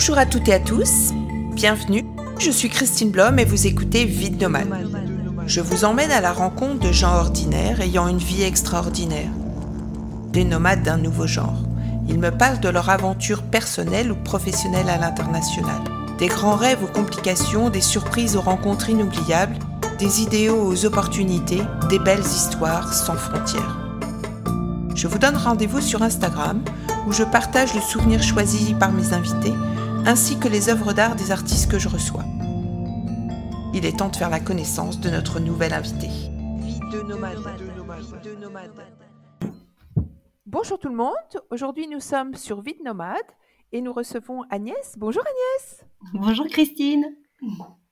Bonjour à toutes et à tous, bienvenue. Je suis Christine Blom et vous écoutez Vide Nomade. Je vous emmène à la rencontre de gens ordinaires ayant une vie extraordinaire. Des nomades d'un nouveau genre. Ils me parlent de leur aventure personnelle ou professionnelle à l'international. Des grands rêves aux complications, des surprises aux rencontres inoubliables, des idéaux aux opportunités, des belles histoires sans frontières. Je vous donne rendez-vous sur Instagram où je partage le souvenir choisi par mes invités ainsi que les œuvres d'art des artistes que je reçois. Il est temps de faire la connaissance de notre nouvel invité. Vie de nomade. Bonjour tout le monde. Aujourd'hui, nous sommes sur Vie de nomade et nous recevons Agnès. Bonjour Agnès. Bonjour Christine.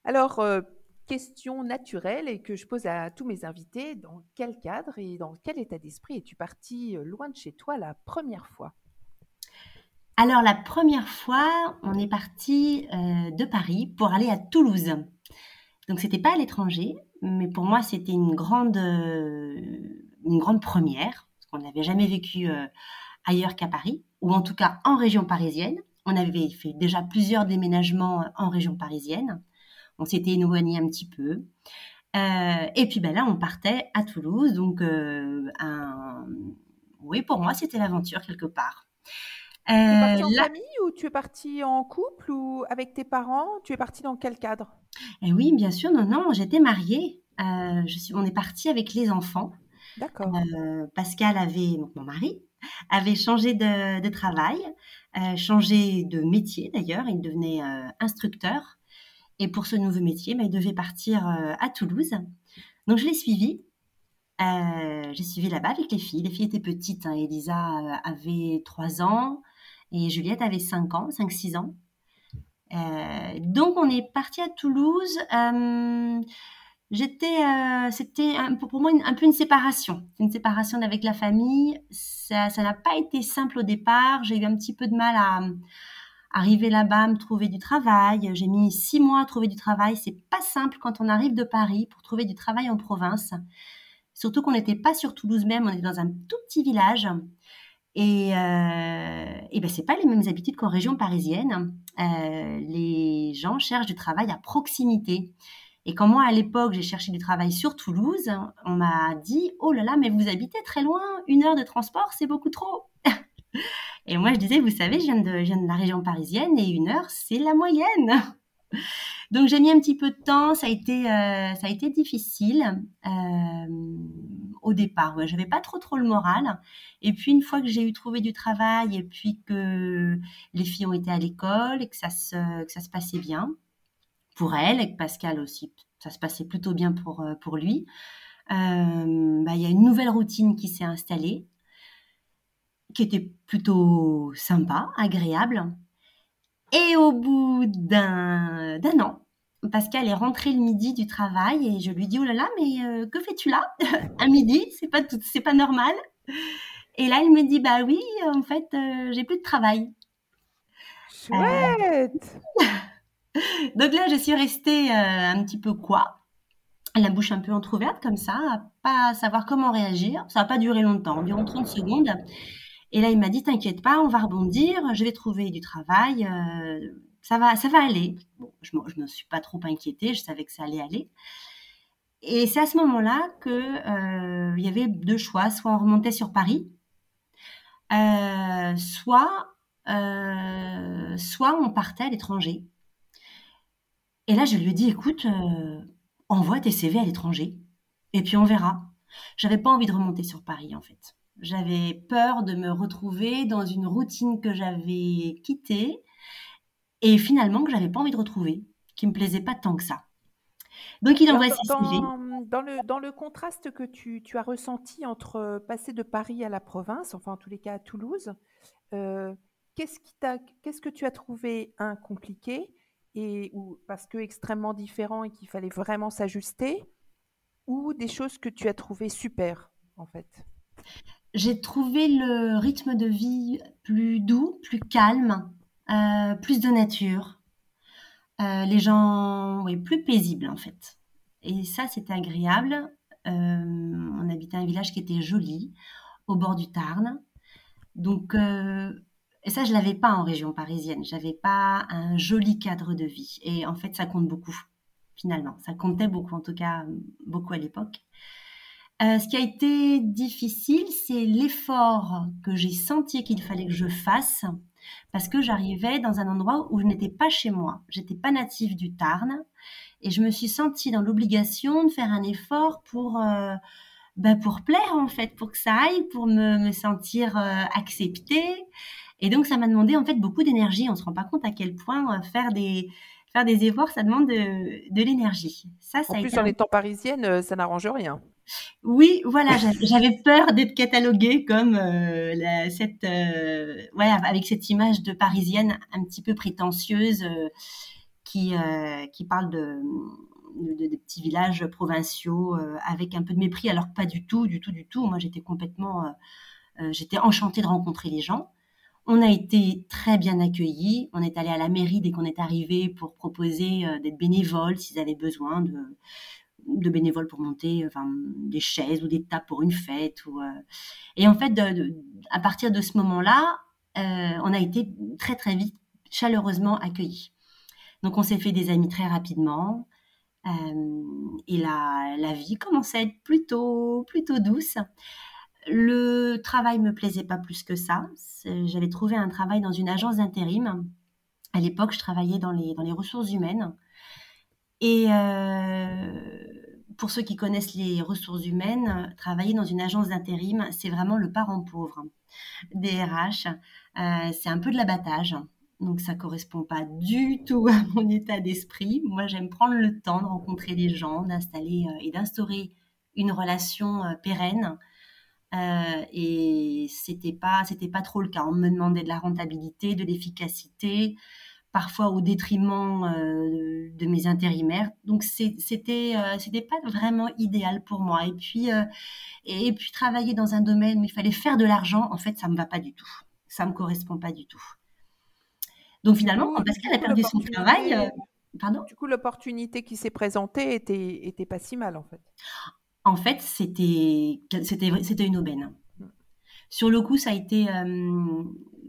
Alors, euh, question naturelle et que je pose à tous mes invités dans quel cadre et dans quel état d'esprit es-tu parti euh, loin de chez toi la première fois? Alors la première fois, on est parti euh, de Paris pour aller à Toulouse. Donc c'était pas à l'étranger, mais pour moi c'était une grande, euh, une grande première, parce qu'on n'avait jamais vécu euh, ailleurs qu'à Paris, ou en tout cas en région parisienne. On avait fait déjà plusieurs déménagements en région parisienne. On s'était éloigné un petit peu. et puis ben là, on partait à Toulouse. Donc, oui, pour moi, c'était l'aventure quelque part. Tu es partie en famille ou tu es partie en couple ou avec tes parents? Tu es partie dans quel cadre? Eh Oui, bien sûr. Non, non, j'étais mariée. Euh, je suis, on est parti avec les enfants. D'accord. Euh, Pascal avait, donc mon mari, avait changé de, travail, euh, changé de métier d'ailleurs. Il devenait instructeur. Et pour ce nouveau métier, bah, il devait partir à Toulouse. Donc je l'ai suivi. j'ai suivi là-bas avec les filles. Les filles étaient petites. Hein. Elisa avait 3 ans, et Juliette avait 5 ans, 5-6 ans. Euh, donc on est parti à Toulouse. Euh, j'étais, euh, c'était pour moi un peu une séparation, une séparation avec la famille. Ça, n'a pas été simple au départ. J'ai eu un petit peu de mal à, arriver là-bas, me trouver du travail. J'ai mis six mois à trouver du travail. C'est pas simple quand on arrive de Paris pour trouver du travail en province. Surtout qu'on n'était pas sur Toulouse même, on était dans un tout petit village. Et, euh, et ben pas les mêmes habitudes qu'en région parisienne. Euh, les gens cherchent du travail à proximité. Et quand moi, à l'époque, j'ai cherché du travail sur Toulouse, on m'a dit Oh là là, mais vous habitez très loin, une heure de transport, c'est beaucoup trop. et moi, je disais Vous savez, je de, je viens de la région parisienne et une heure, c'est la moyenne. Donc j'ai mis un petit peu de temps, ça a été, euh, ça a été difficile euh, au départ. Ouais, j'avais pas trop trop le moral. Et puis une fois que j'ai eu trouvé du travail et puis que les filles ont été à l'école et que ça se, que ça se passait bien pour elles et que Pascal aussi, ça se passait plutôt bien pour euh, pour lui. Bah, il y a une nouvelle routine qui s'est installée, qui était plutôt sympa, agréable. Et au bout d'un an, Pascal est rentré le midi du travail et je lui dis oh là là mais euh, que fais-tu là? À midi c'est pas c'est pas normal. Et là il me dit bah oui en fait euh, j'ai plus de travail. Chouette. Donc là je suis restée euh, un petit peu quoi? La bouche un peu entrouverte comme ça à pas savoir comment réagir. Ça n'a pas duré longtemps environ 30 secondes et là, il m'a dit, t'inquiète pas, on va rebondir, je vais trouver du travail, euh, ça va, ça va aller. Je ne me suis pas trop inquiétée, je savais que ça allait aller. Et c'est à ce moment-là que euh, y avait deux choix, soit on remontait sur Paris, euh, soit, soit on partait à l'étranger. Et là, je lui ai dit, écoute, envoie tes CV à l'étranger, et puis on verra. J'avais pas envie de remonter sur Paris, en fait. J'avais peur de me retrouver dans une routine que j'avais quittée et finalement que j'avais pas envie de retrouver, qui me plaisait pas tant que ça. Donc il envoie ses dans, dans le, dans le contraste que tu, tu, as ressenti entre euh, passer de Paris à la province, enfin en tous les cas à Toulouse, euh, qu'est-ce, qui qu'est-ce que tu as trouvé un compliqué et ou parce que extrêmement différent et qu'il fallait vraiment s'ajuster, ou des choses que tu as trouvé super en fait? J'ai trouvé le rythme de vie plus doux, plus calme, euh, plus de nature. Euh, les gens, plus paisibles en fait. Et ça, c'était agréable. Euh, on habitait un village qui était joli, au bord du Tarn. Donc, Et ça, je l'avais pas en région parisienne. J'avais pas un joli cadre de vie. Et en fait, ça compte beaucoup, finalement. Ça comptait beaucoup, en tout cas, beaucoup à l'époque. Euh, ce qui a été difficile, c'est l'effort que j'ai senti qu'il fallait que je fasse parce que j'arrivais dans un endroit où je n'étais pas chez moi. J'étais pas native du Tarn et je me suis sentie dans l'obligation de faire un effort pour euh, bah, pour plaire en fait, pour que ça aille, pour me, me sentir euh, acceptée. Et donc ça m'a demandé en fait beaucoup d'énergie. On se rend pas compte à quel point faire des faire des efforts, ça demande de, de l'énergie. Ça, ça en plus, en étant parisienne, ça n'arrange rien. Oui, voilà, j'avais peur d'être cataloguée comme euh, cette, euh, ouais, avec cette image de parisienne un petit peu prétentieuse euh, qui qui parle de, de, petits villages provinciaux avec un peu de mépris, alors pas du tout, du tout, du tout. Moi, j'étais complètement, j'étais enchantée de rencontrer les gens. On a été très bien accueillis. On est allé à la mairie dès qu'on est arrivé pour proposer d'être bénévoles s'ils avaient besoin de de bénévoles pour monter enfin, des chaises ou des tables pour une fête. Euh. Et en fait, à partir de ce moment-là, euh, on a été très très vite chaleureusement accueillis. Donc on s'est fait des amis très rapidement. Euh, et la, la, vie commençait à être plutôt, plutôt douce. Le travail me plaisait pas plus que ça. J'avais trouvé un travail dans une agence d'intérim. À l'époque, je travaillais dans les, dans les ressources humaines. Et euh, pour ceux qui connaissent les ressources humaines, travailler dans une agence d'intérim, c'est vraiment le parent pauvre des RH. Euh, c'est un peu de l'abattage. Donc ça correspond pas du tout à mon état d'esprit. Moi, j'aime prendre le temps de rencontrer des gens, d'installer euh, et d'instaurer une relation pérenne. Euh, et c'était pas c'était pas trop le cas. On me demandait de la rentabilité, de l'efficacité parfois au détriment euh, de mes intérimaires. Donc c'était euh, c'était pas vraiment idéal pour moi. Et puis euh, et puis travailler dans un domaine où il fallait faire de l'argent, en fait, ça me va pas du tout. Ça me correspond pas du tout. Donc finalement, quand Pascal a perdu son travail, pardon? Du coup, l'opportunité qui s'est présentée était était pas si mal en fait. En fait, c'était c'était c'était une aubaine. Hmm. Sur le coup, ça a été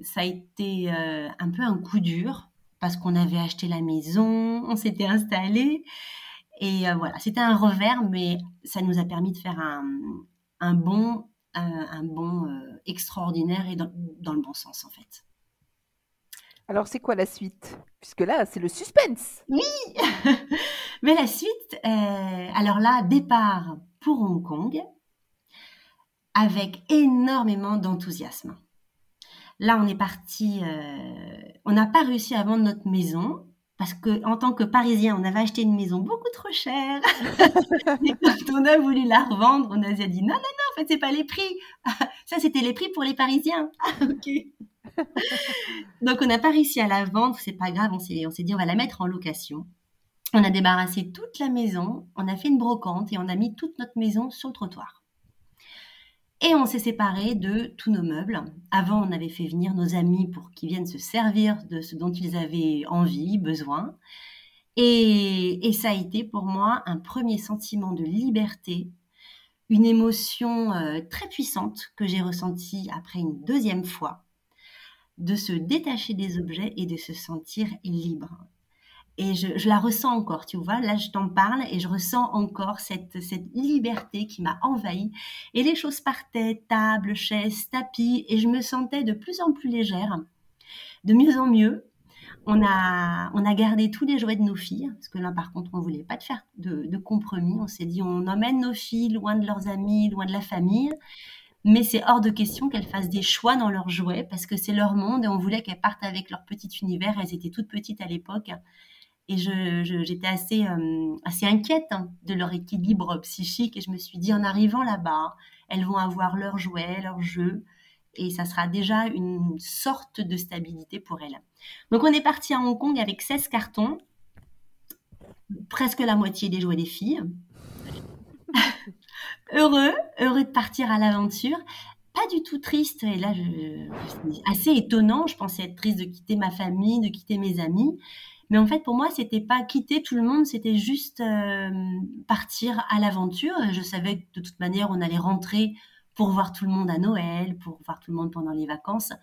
ça a été un peu un coup dur parce qu'on avait acheté la maison, on s'était installé. Et euh, voilà, c'était un revers, mais ça nous a permis de faire un, un bon, un, bon euh, extraordinaire et dans, dans, le bon sens, en fait. Alors, c'est quoi la suite? Puisque là, c'est le suspense. Oui Mais la suite, euh, alors là, départ pour Hong Kong, avec énormément d'enthousiasme. Là, on est parti, euh, on n'a pas réussi à vendre notre maison parce que en tant que Parisien, on avait acheté une maison beaucoup trop chère. et quand on a voulu la revendre, on a dit non, non, non, en fait, c'est pas les prix. Ça, c'était les prix pour les Parisiens. ok. Donc, on n'a pas réussi à la vendre. C'est pas grave. On s'est, on s'est dit, on va la mettre en location. On a débarrassé toute la maison. On a fait une brocante et on a mis toute notre maison sur le trottoir. Et on s'est séparés de tous nos meubles. Avant, on avait fait venir nos amis pour qu'ils viennent se servir de ce dont ils avaient envie, besoin. Et, et ça a été pour moi un premier sentiment de liberté, une émotion euh, très puissante que j'ai ressentie après une deuxième fois, de se détacher des objets et de se sentir libre et je, la ressens encore, tu vois. Là, je t'en parle et je ressens encore cette, cette liberté qui m'a envahie. Et les choses partaient, table, chaise, tapis, et je me sentais de plus en plus légère, de mieux en mieux. On a, on a gardé tous les jouets de nos filles, parce que là, par contre, on voulait pas de faire de, de compromis. On s'est dit, on emmène nos filles loin de leurs amis, loin de la famille mais c'est hors de question qu'elles fassent des choix dans leurs jouets parce que c'est leur monde et on voulait qu'elles partent avec leur petit univers. Elles étaient toutes petites à l'époque et j'étais assez, euh, assez inquiète hein, de leur équilibre psychique. Et je me suis dit, en arrivant là-bas, elles vont avoir leurs jouets, leurs jeux. Et ça sera déjà une sorte de stabilité pour elles. Donc on est parti à Hong Kong avec 16 cartons, presque la moitié des jouets des filles. heureux, heureux de partir à l'aventure. Pas du tout triste, et là, je, assez étonnant. Je pensais être triste de quitter ma famille, de quitter mes amis. Mais en fait, pour moi, c'était pas quitter tout le monde, c'était juste euh, partir à l'aventure. Je savais que de toute manière, on allait rentrer pour voir tout le monde à Noël, pour voir tout le monde pendant les vacances.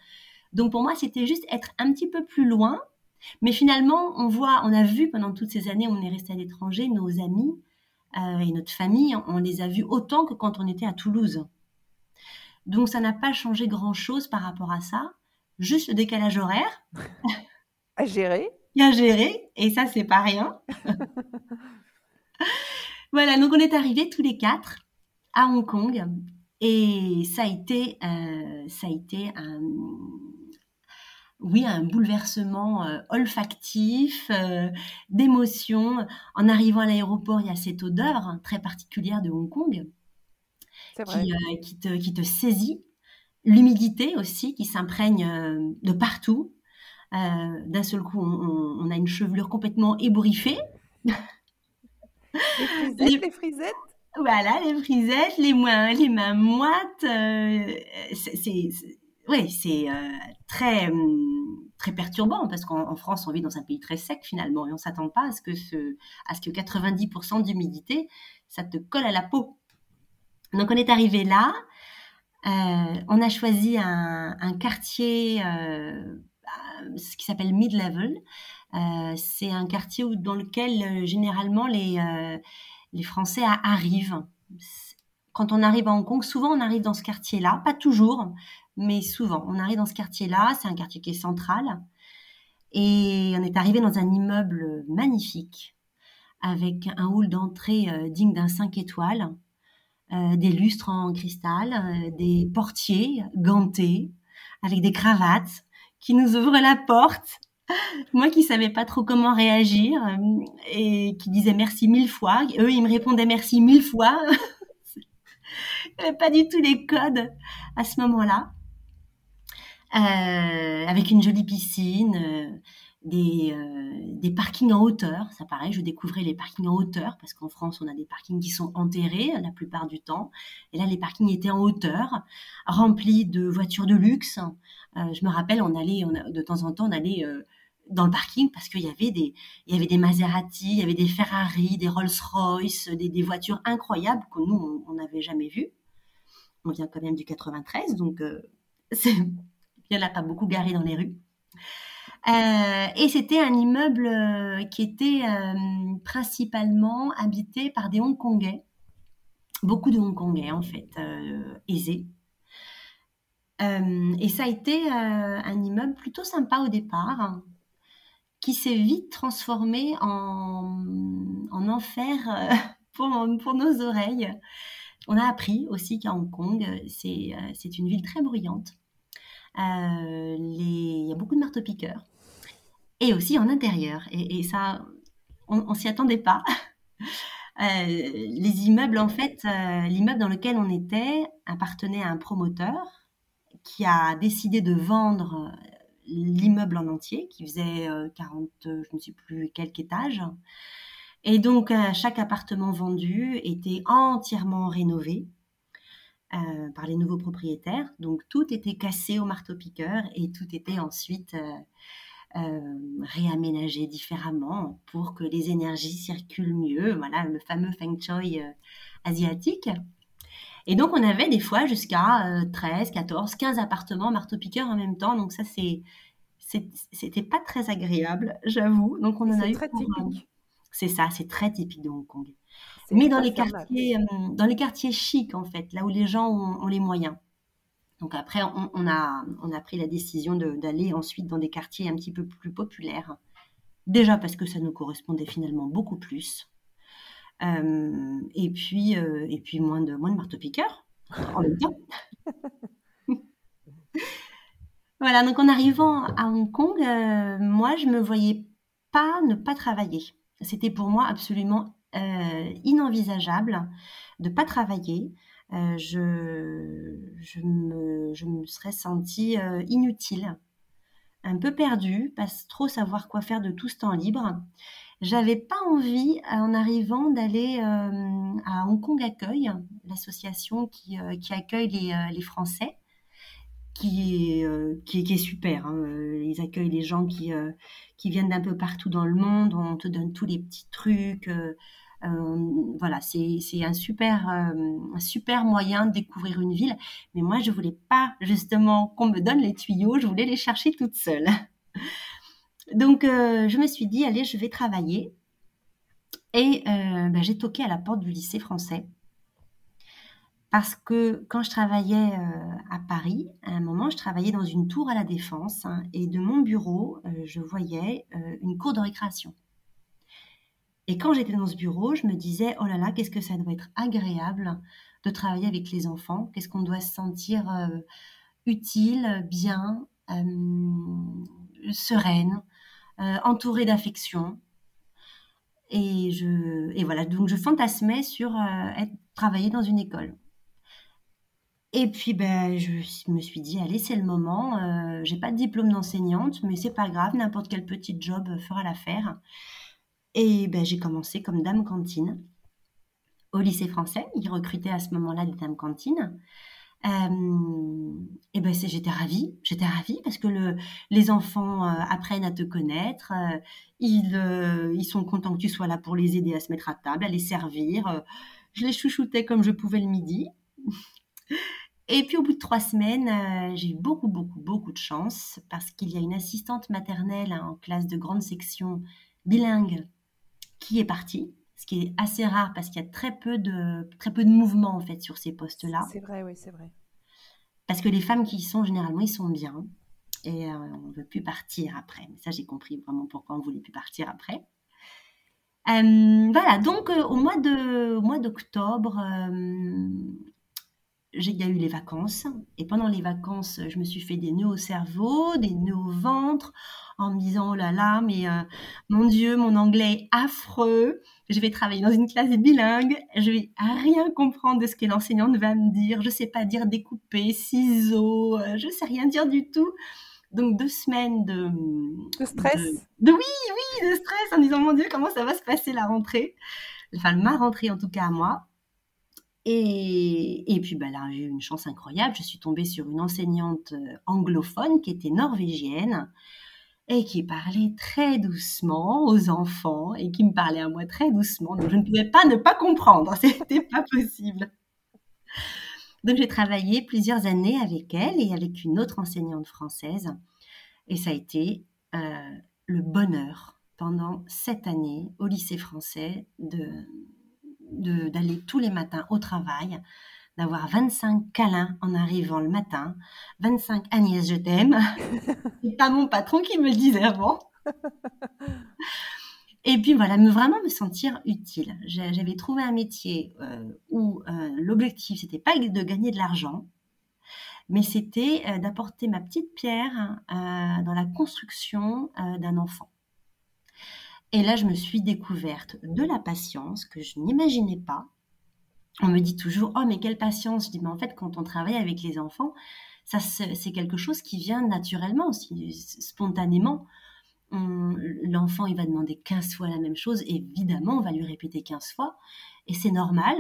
Donc pour moi, c'était juste être un petit peu plus loin. Mais finalement, on voit, on a vu pendant toutes ces années où on est resté à l'étranger, nos amis euh, et notre famille, on les a vus autant que quand on était à Toulouse. Donc ça n'a pas changé grand-chose par rapport à ça, juste le décalage horaire. à gérer. À gérer, et ça c'est pas rien. voilà, donc on est arrivés tous les quatre à Hong Kong et ça a été, euh, ça a été un, oui, un bouleversement euh, olfactif, euh, d'émotion. En arrivant à l'aéroport, il y a cette odeur hein, très particulière de Hong Kong qui, qui, te, qui, te, saisit. L'humidité aussi qui s'imprègne de partout. D'un seul coup, on, on, a une chevelure complètement ébouriffée. Les frisettes, Voilà, les frisettes, les, mains, les mains moites. Euh, c'est ouais, c'est euh, très hum, très perturbant parce qu'en France, on vit dans un pays très sec finalement et on s'attend pas à ce que ce à ce que 90% d'humidité, ça te colle à la peau. Donc on est arrivé là. Euh, on a choisi un, un quartier, ce qui s'appelle mid-level, euh, c'est un quartier où, dans lequel euh, généralement les, euh, les Français arrivent. Quand on arrive à Hong Kong, souvent on arrive dans ce quartier-là, pas toujours, mais souvent on arrive dans ce quartier-là. C'est un quartier qui est central. Et on est arrivé dans un immeuble magnifique, avec un hall d'entrée digne d'un 5 étoiles, des lustres en cristal, des portiers gantés, avec des cravates, qui nous ouvrent la porte moi qui savais pas trop comment réagir euh, et qui disais merci mille fois, eux ils me répondaient merci mille fois. pas du tout les codes à ce moment-là. Euh, avec une jolie piscine, euh, des, des parkings en hauteur. Ça pareil, je découvrais les parkings en hauteur parce qu'en France on a des parkings qui sont enterrés la plupart du temps. Et là les parkings étaient en hauteur, remplis de voitures de luxe. je me rappelle, on allait, de temps en temps, on allait dans le parking parce qu'il y avait des il y avait des Maserati, il y avait des Ferrari, des Rolls-Royce, des, des, voitures incroyables que nous on n'avait jamais vues. On vient quand même du 93, donc euh, il n'y en a pas beaucoup garé dans les rues. Euh, et c'était un immeuble euh, qui était principalement habité par des Hongkongais, beaucoup de Hongkongais en fait, aisés. et ça a été un immeuble plutôt sympa au départ, qui s'est vite transformé en, en enfer euh, pour, nos oreilles. On a appris aussi qu'à Hong Kong, c'est euh, une ville très bruyante. Euh, il y a beaucoup de marteaux-piqueurs. Et aussi en intérieur. Et, ça, on, ne s'y attendait pas. les immeubles, en fait, l'immeuble dans lequel on était appartenait à un promoteur qui a décidé de vendre l'immeuble en entier, qui faisait 40, euh, euh, je ne sais plus quelques étages. Et donc, euh, chaque appartement vendu était entièrement rénové par les nouveaux propriétaires. Donc, tout était cassé au marteau-piqueur et tout était ensuite réaménagé différemment pour que les énergies circulent mieux. Voilà, le fameux Feng Shui asiatique. Et donc, on avait des fois jusqu'à 13, 14, 15 appartements marteau-piqueur en même temps. Donc, ça, c'est, c'était pas très agréable, j'avoue. Donc, on en a eu. très typique. C'est ça, c'est très typique de Hong Kong. Mais dans les, quartiers, euh, dans les quartiers chics, en fait, là où les gens ont, les moyens. Donc après, on, a, on a pris la décision d'aller ensuite dans des quartiers un petit peu plus populaires. Déjà parce que ça nous correspondait finalement beaucoup plus. Euh, et puis, euh, et puis moins de, moins de marteau-piqueurs en même temps. voilà, donc en arrivant à Hong Kong, euh, moi, je me voyais pas ne pas travailler. C'était pour moi absolument inenvisageable de pas travailler. Je, je, me, serais sentie inutile, un peu perdue, pas trop savoir quoi faire de tout ce temps libre. J'avais pas envie, en arrivant, d'aller euh, à Hong Kong Accueil, l'association qui, euh, accueille les, euh, Français, qui est, qui, qui super. Hein. Ils accueillent les gens qui, qui viennent d'un peu partout dans le monde. On te donne tous les petits trucs. Voilà, c'est un super, un super moyen de découvrir une ville. Mais moi, je voulais pas justement qu'on me donne les tuyaux, je voulais les chercher toute seule. Donc, je me suis dit, allez, je vais travailler. Et ben, j'ai toqué à la porte du lycée français parce que quand je travaillais euh, à Paris, à un moment, je travaillais dans une tour à la Défense hein, et de mon bureau, euh, je voyais euh, une cour de récréation. Et quand j'étais dans ce bureau, je me disais, oh là là, qu'est-ce que ça doit être agréable de travailler avec les enfants, qu'est-ce qu'on doit se sentir utile, bien, sereine, entourée d'affection. Et, je, et voilà, donc je fantasmais sur être, travailler dans une école. Et puis, ben, je me suis dit, allez, c'est le moment. Euh, j'ai pas de diplôme d'enseignante, mais c'est pas grave, n'importe quel petit job fera l'affaire. Et ben, j'ai commencé comme dame cantine au lycée français. Ils recrutaient à ce moment-là des dames cantines. Euh, et ben, j'étais ravie, j'étais ravie parce que le, les enfants euh, apprennent à te connaître, ils, ils sont contents que tu sois là pour les aider à se mettre à table, à les servir. je les chouchoutais comme je pouvais le midi. Et puis au bout de trois semaines, euh, j'ai eu beaucoup, beaucoup, beaucoup de chance parce qu'il y a une assistante maternelle en classe de grande section bilingue qui est partie, ce qui est assez rare parce qu'il y a très peu de, très peu de mouvement en fait sur ces postes-là. C'est vrai, oui, c'est vrai. Parce que les femmes qui y sont, généralement, ils sont bien et euh, on ne veut plus partir après. Mais ça, j'ai compris vraiment pourquoi on ne voulait plus partir après. Euh, voilà, donc au mois de, au mois d'octobre, il y a eu les vacances. Et pendant les vacances, je me suis fait des nœuds au cerveau, des nœuds au ventre, en me disant, oh là là, mais euh, mon Dieu, mon anglais est affreux. Je vais travailler dans une classe bilingue. Je vais rien comprendre de ce que l'enseignante va me dire. Je sais pas dire découper, ciseaux. Euh, je sais rien dire du tout. Donc deux semaines de, de stress. De, oui, oui, de stress en disant mon Dieu comment ça va se passer la rentrée? Enfin ma rentrée en tout cas à moi. Et, puis bah, là, j'ai eu une chance incroyable. Je suis tombée sur une enseignante euh, anglophone qui était norvégienne et qui parlait très doucement aux enfants et qui me parlait à moi très doucement. Donc je ne pouvais pas ne pas comprendre. C'était pas possible. Donc j'ai travaillé plusieurs années avec elle et avec une autre enseignante française. Et ça a été euh, le bonheur pendant sept années au lycée français de, d'aller tous les matins au travail, d'avoir 25 câlins en arrivant le matin, 25 Agnès, je t'aime. C'est pas mon patron qui me le disait avant. Et puis voilà, me vraiment me sentir utile. J'avais trouvé un métier euh, où euh, l'objectif c'était pas de gagner de l'argent, mais c'était euh, d'apporter ma petite pierre dans la construction d'un enfant. Et là, je me suis découverte de la patience que je n'imaginais pas. On me dit toujours, oh mais quelle patience. Je dis, mais en fait, quand on travaille avec les enfants, ça c'est quelque chose qui vient naturellement, spontanément. L'enfant, il va demander 15 fois la même chose. Évidemment, on va lui répéter 15 fois. Et c'est normal.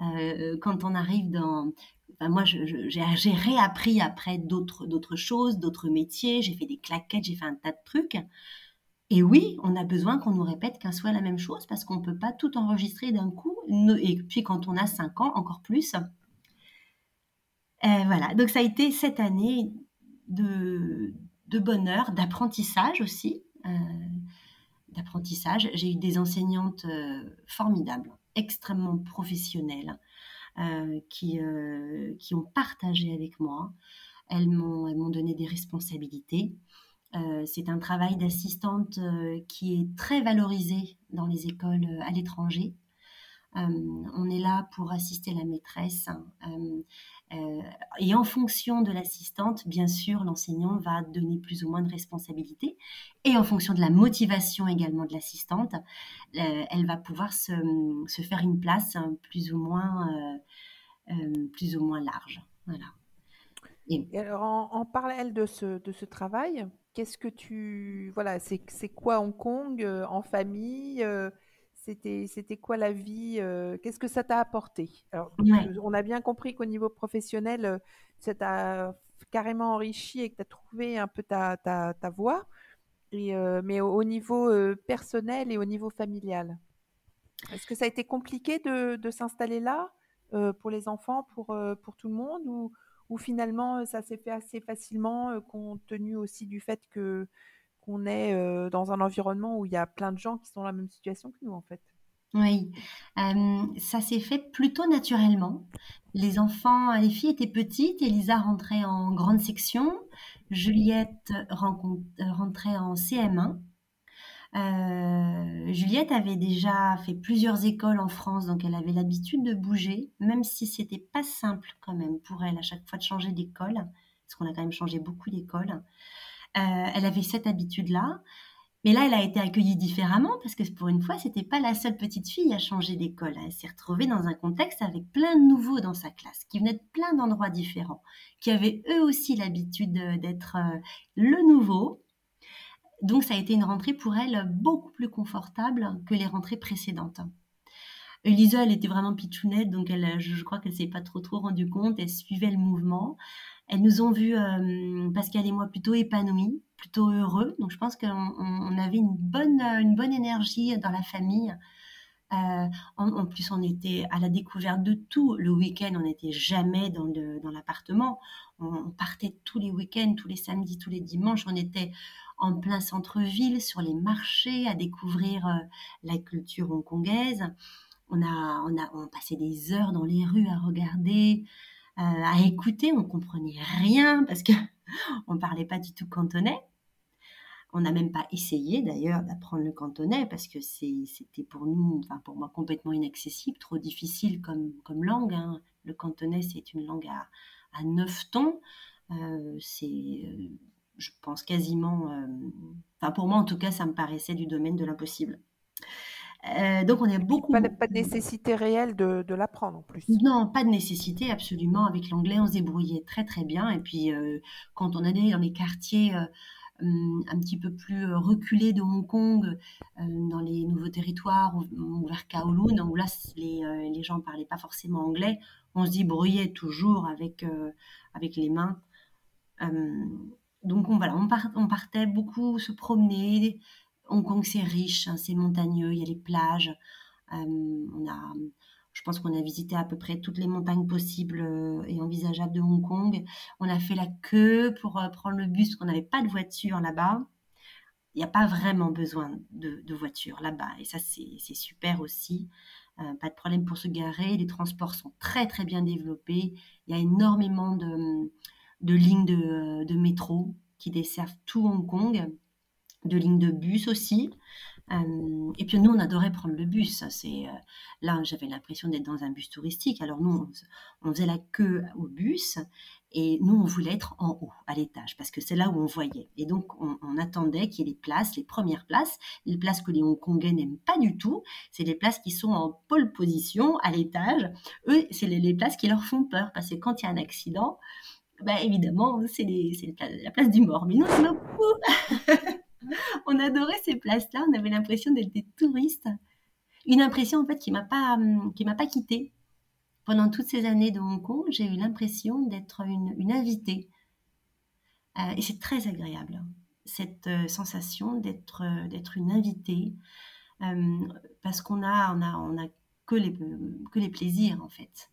Euh, quand on arrive dans... moi, j'ai réappris après d'autres choses, d'autres métiers. J'ai fait des claquettes, j'ai fait un tas de trucs. Et oui, on a besoin qu'on nous répète qu'un soit la même chose parce qu'on ne peut pas tout enregistrer d'un coup. Et puis quand on a 5 ans, encore plus. Euh, voilà, donc ça a été cette année de, bonheur, d'apprentissage aussi. Euh, d'apprentissage. J'ai eu des enseignantes euh, formidables, extrêmement professionnelles, qui, qui ont partagé avec moi. Elles m'ont donné des responsabilités. Euh, c'est un travail d'assistante euh, qui est très valorisé dans les écoles euh, à l'étranger. on est là pour assister la maîtresse. et en fonction de l'assistante, bien sûr, l'enseignant va donner plus ou moins de responsabilités. Et en fonction de la motivation également de l'assistante, elle va pouvoir se, faire une place hein, plus ou moins, plus ou moins large. Voilà. En, parallèle de ce travail, Qu'est-ce que tu voilà, c'est quoi Hong Kong euh, en famille euh, C'était quoi la vie euh, Qu'est-ce que ça t'a apporté? Alors, on a bien compris qu'au niveau professionnel, ça t'a carrément enrichi et que tu as trouvé un peu ta, ta, ta voie. Et, mais au, niveau personnel et au niveau familial Est-ce que ça a été compliqué de, de s'installer là pour les enfants, pour, pour tout le monde ou, ou finalement ça s'est fait assez facilement compte tenu aussi du fait que qu'on est dans un environnement où il y a plein de gens qui sont dans la même situation que nous en fait Oui, ça s'est fait plutôt naturellement. Les enfants, les filles étaient petites, Elisa rentrait en grande section, Juliette rentrait en CM1. Euh, Juliette avait déjà fait plusieurs écoles en France, donc elle avait l'habitude de bouger, même si c'était pas simple quand même pour elle à chaque fois de changer d'école, parce qu'on a quand même changé beaucoup d'écoles. Euh, elle avait cette habitude-là. Mais là, elle a été accueillie différemment parce que pour une fois, c'était pas la seule petite fille à changer d'école. Elle s'est retrouvée dans un contexte avec plein de nouveaux dans sa classe, qui venaient de plein d'endroits différents, qui avaient eux aussi l'habitude d'être euh, le nouveau. Donc, ça a été une rentrée pour elle beaucoup plus confortable que les rentrées précédentes. Elisa, elle était vraiment pitchounette, donc elle, je crois qu'elle s'est pas trop trop rendue compte. Elle suivait le mouvement. Elles nous ont vus, euh, Pascal et moi, plutôt épanouis, plutôt heureux. Donc je pense qu'on on avait une bonne, une bonne énergie dans la famille. Euh, en, en, plus, on était à la découverte de tout. Le week-end, on n'était jamais dans l'appartement. On, partait tous les week-ends, tous les samedis, tous les dimanches. On était en plein centre-ville, sur les marchés, à découvrir euh, la culture hongkongaise. On a, on a, on passait des heures dans les rues à regarder, euh, à écouter. On comprenait rien parce que on parlait pas du tout cantonais. On n'a même pas essayé d'ailleurs d'apprendre le cantonais parce que c'était pour nous, enfin pour moi, complètement inaccessible, trop difficile comme, comme langue. Hein. Le cantonais, c'est une langue à, à neuf tons. Euh, c'est, je pense, quasiment. Euh, enfin, pour moi, en tout cas, ça me paraissait du domaine de l'impossible. Euh, donc on a beaucoup. Pas de, pas de nécessité réelle de, de l'apprendre en plus. Non, pas de nécessité absolument. Avec l'anglais, on se débrouillait très très bien. Et puis euh, quand on allait dans les quartiers euh, un petit peu plus reculés de Hong Kong, euh, dans les nouveaux territoires ou, vers Kowloon, où là les, euh, les gens parlaient pas forcément anglais, on se débrouillait toujours avec euh, avec les mains. donc on voilà, on, part, on partait beaucoup se promener Hong Kong, c'est riche, hein, c'est montagneux, il y a les plages. Euh, on a, je pense qu'on a visité à peu près toutes les montagnes possibles euh, et envisageables de Hong Kong. On a fait la queue pour euh, prendre le bus, parce qu'on n'avait pas de voiture là-bas. Il n'y a pas vraiment besoin de voiture là-bas. Et ça, c'est super aussi. Euh, pas de problème pour se garer. Les transports sont très, très bien développés. Il y a énormément de, de lignes de, de métro qui desservent tout Hong Kong de lignes de bus aussi. Euh, et puis nous, on adorait prendre le bus. C'est euh, là, j'avais l'impression d'être dans un bus touristique. Alors nous, on, faisait la queue au bus et nous, on voulait être en haut, à l'étage, parce que c'est là où on voyait. Et donc, on, attendait qu'il y ait les places, les premières places, les places que les Hongkongais n'aiment pas du tout. C'est les places qui sont en pole position à l'étage. Eux, c'est les, places qui leur font peur, parce que quand il y a un accident, bah, évidemment, c'est la place du mort. Mais nous, s'en on adorait ces places-là. On avait l'impression d'être des touristes. Une impression en fait qui m'a pas qui m'a pas quittée. Pendant toutes ces années de Hong Kong, j'ai eu l'impression d'être une, une, invitée. Euh, et c'est très agréable cette euh, sensation d'être euh, d'être une invitée euh, parce qu'on a on a on a que les que les plaisirs en fait.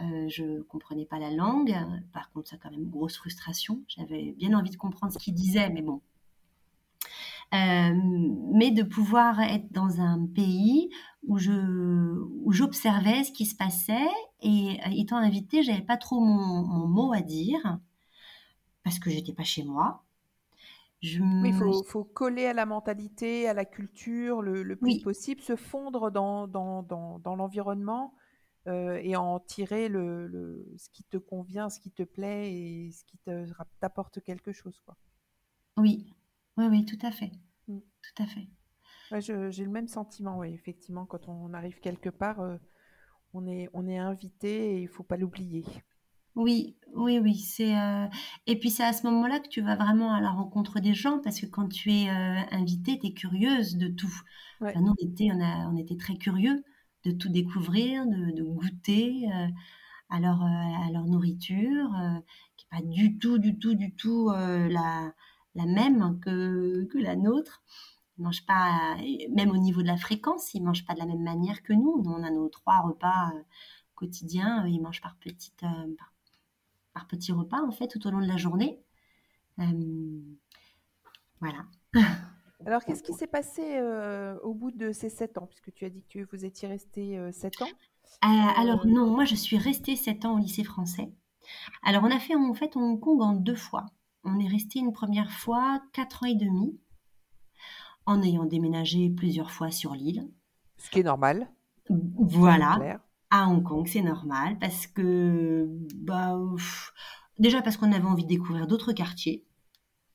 Je comprenais pas la langue. Par contre, ça quand même grosse frustration. J'avais bien envie de comprendre ce qu'il disait, mais bon, mais de pouvoir être dans un pays où je où j'observais ce qui se passait et euh, étant invitée, j'avais pas trop mon, mon, mot à dire parce que j'étais pas chez moi. Je me... Oui, il faut, faut, coller à la mentalité, à la culture le, le plus oui. possible, se fondre dans, dans, dans, dans l'environnement euh, et en tirer le, le, ce qui te convient, ce qui te plaît et ce qui t'apporte quelque chose. Quoi. Oui, oui, oui, tout à fait. Mm. Tout à fait. Ouais, J'ai le même sentiment, oui, effectivement, quand on arrive quelque part, euh, on, est, on est invité et il faut pas l'oublier. Oui, oui, oui. C'est euh... et puis c'est à ce moment-là que tu vas vraiment à la rencontre des gens parce que quand tu es euh, invité, tu es curieuse de tout. Ouais. Enfin, nous, on était, on, a, on était très curieux de tout découvrir, de, de goûter euh, à leur, à leur nourriture, qui est pas du tout, du tout, du tout la la même que, que la nôtre. Ils mangent pas, même au niveau de la fréquence, ils mangent pas de la même manière que nous. Nous, on a nos trois repas euh, quotidiens. Ils mangent par petite, euh, par, petits repas en fait tout au long de la journée. voilà. Alors, qu'est-ce qui s'est passé au bout de ces sept ans? Puisque tu as dit que vous étiez resté sept ans. alors, non, moi, je suis restée sept ans au lycée français. Alors, on a fait en fait Hong Kong en deux fois. On est resté une première fois quatre ans et demi en ayant déménagé plusieurs fois sur l'île. Ce qui est normal. Voilà. À Hong Kong, c'est normal parce que, bah, déjà parce qu'on avait envie de découvrir d'autres quartiers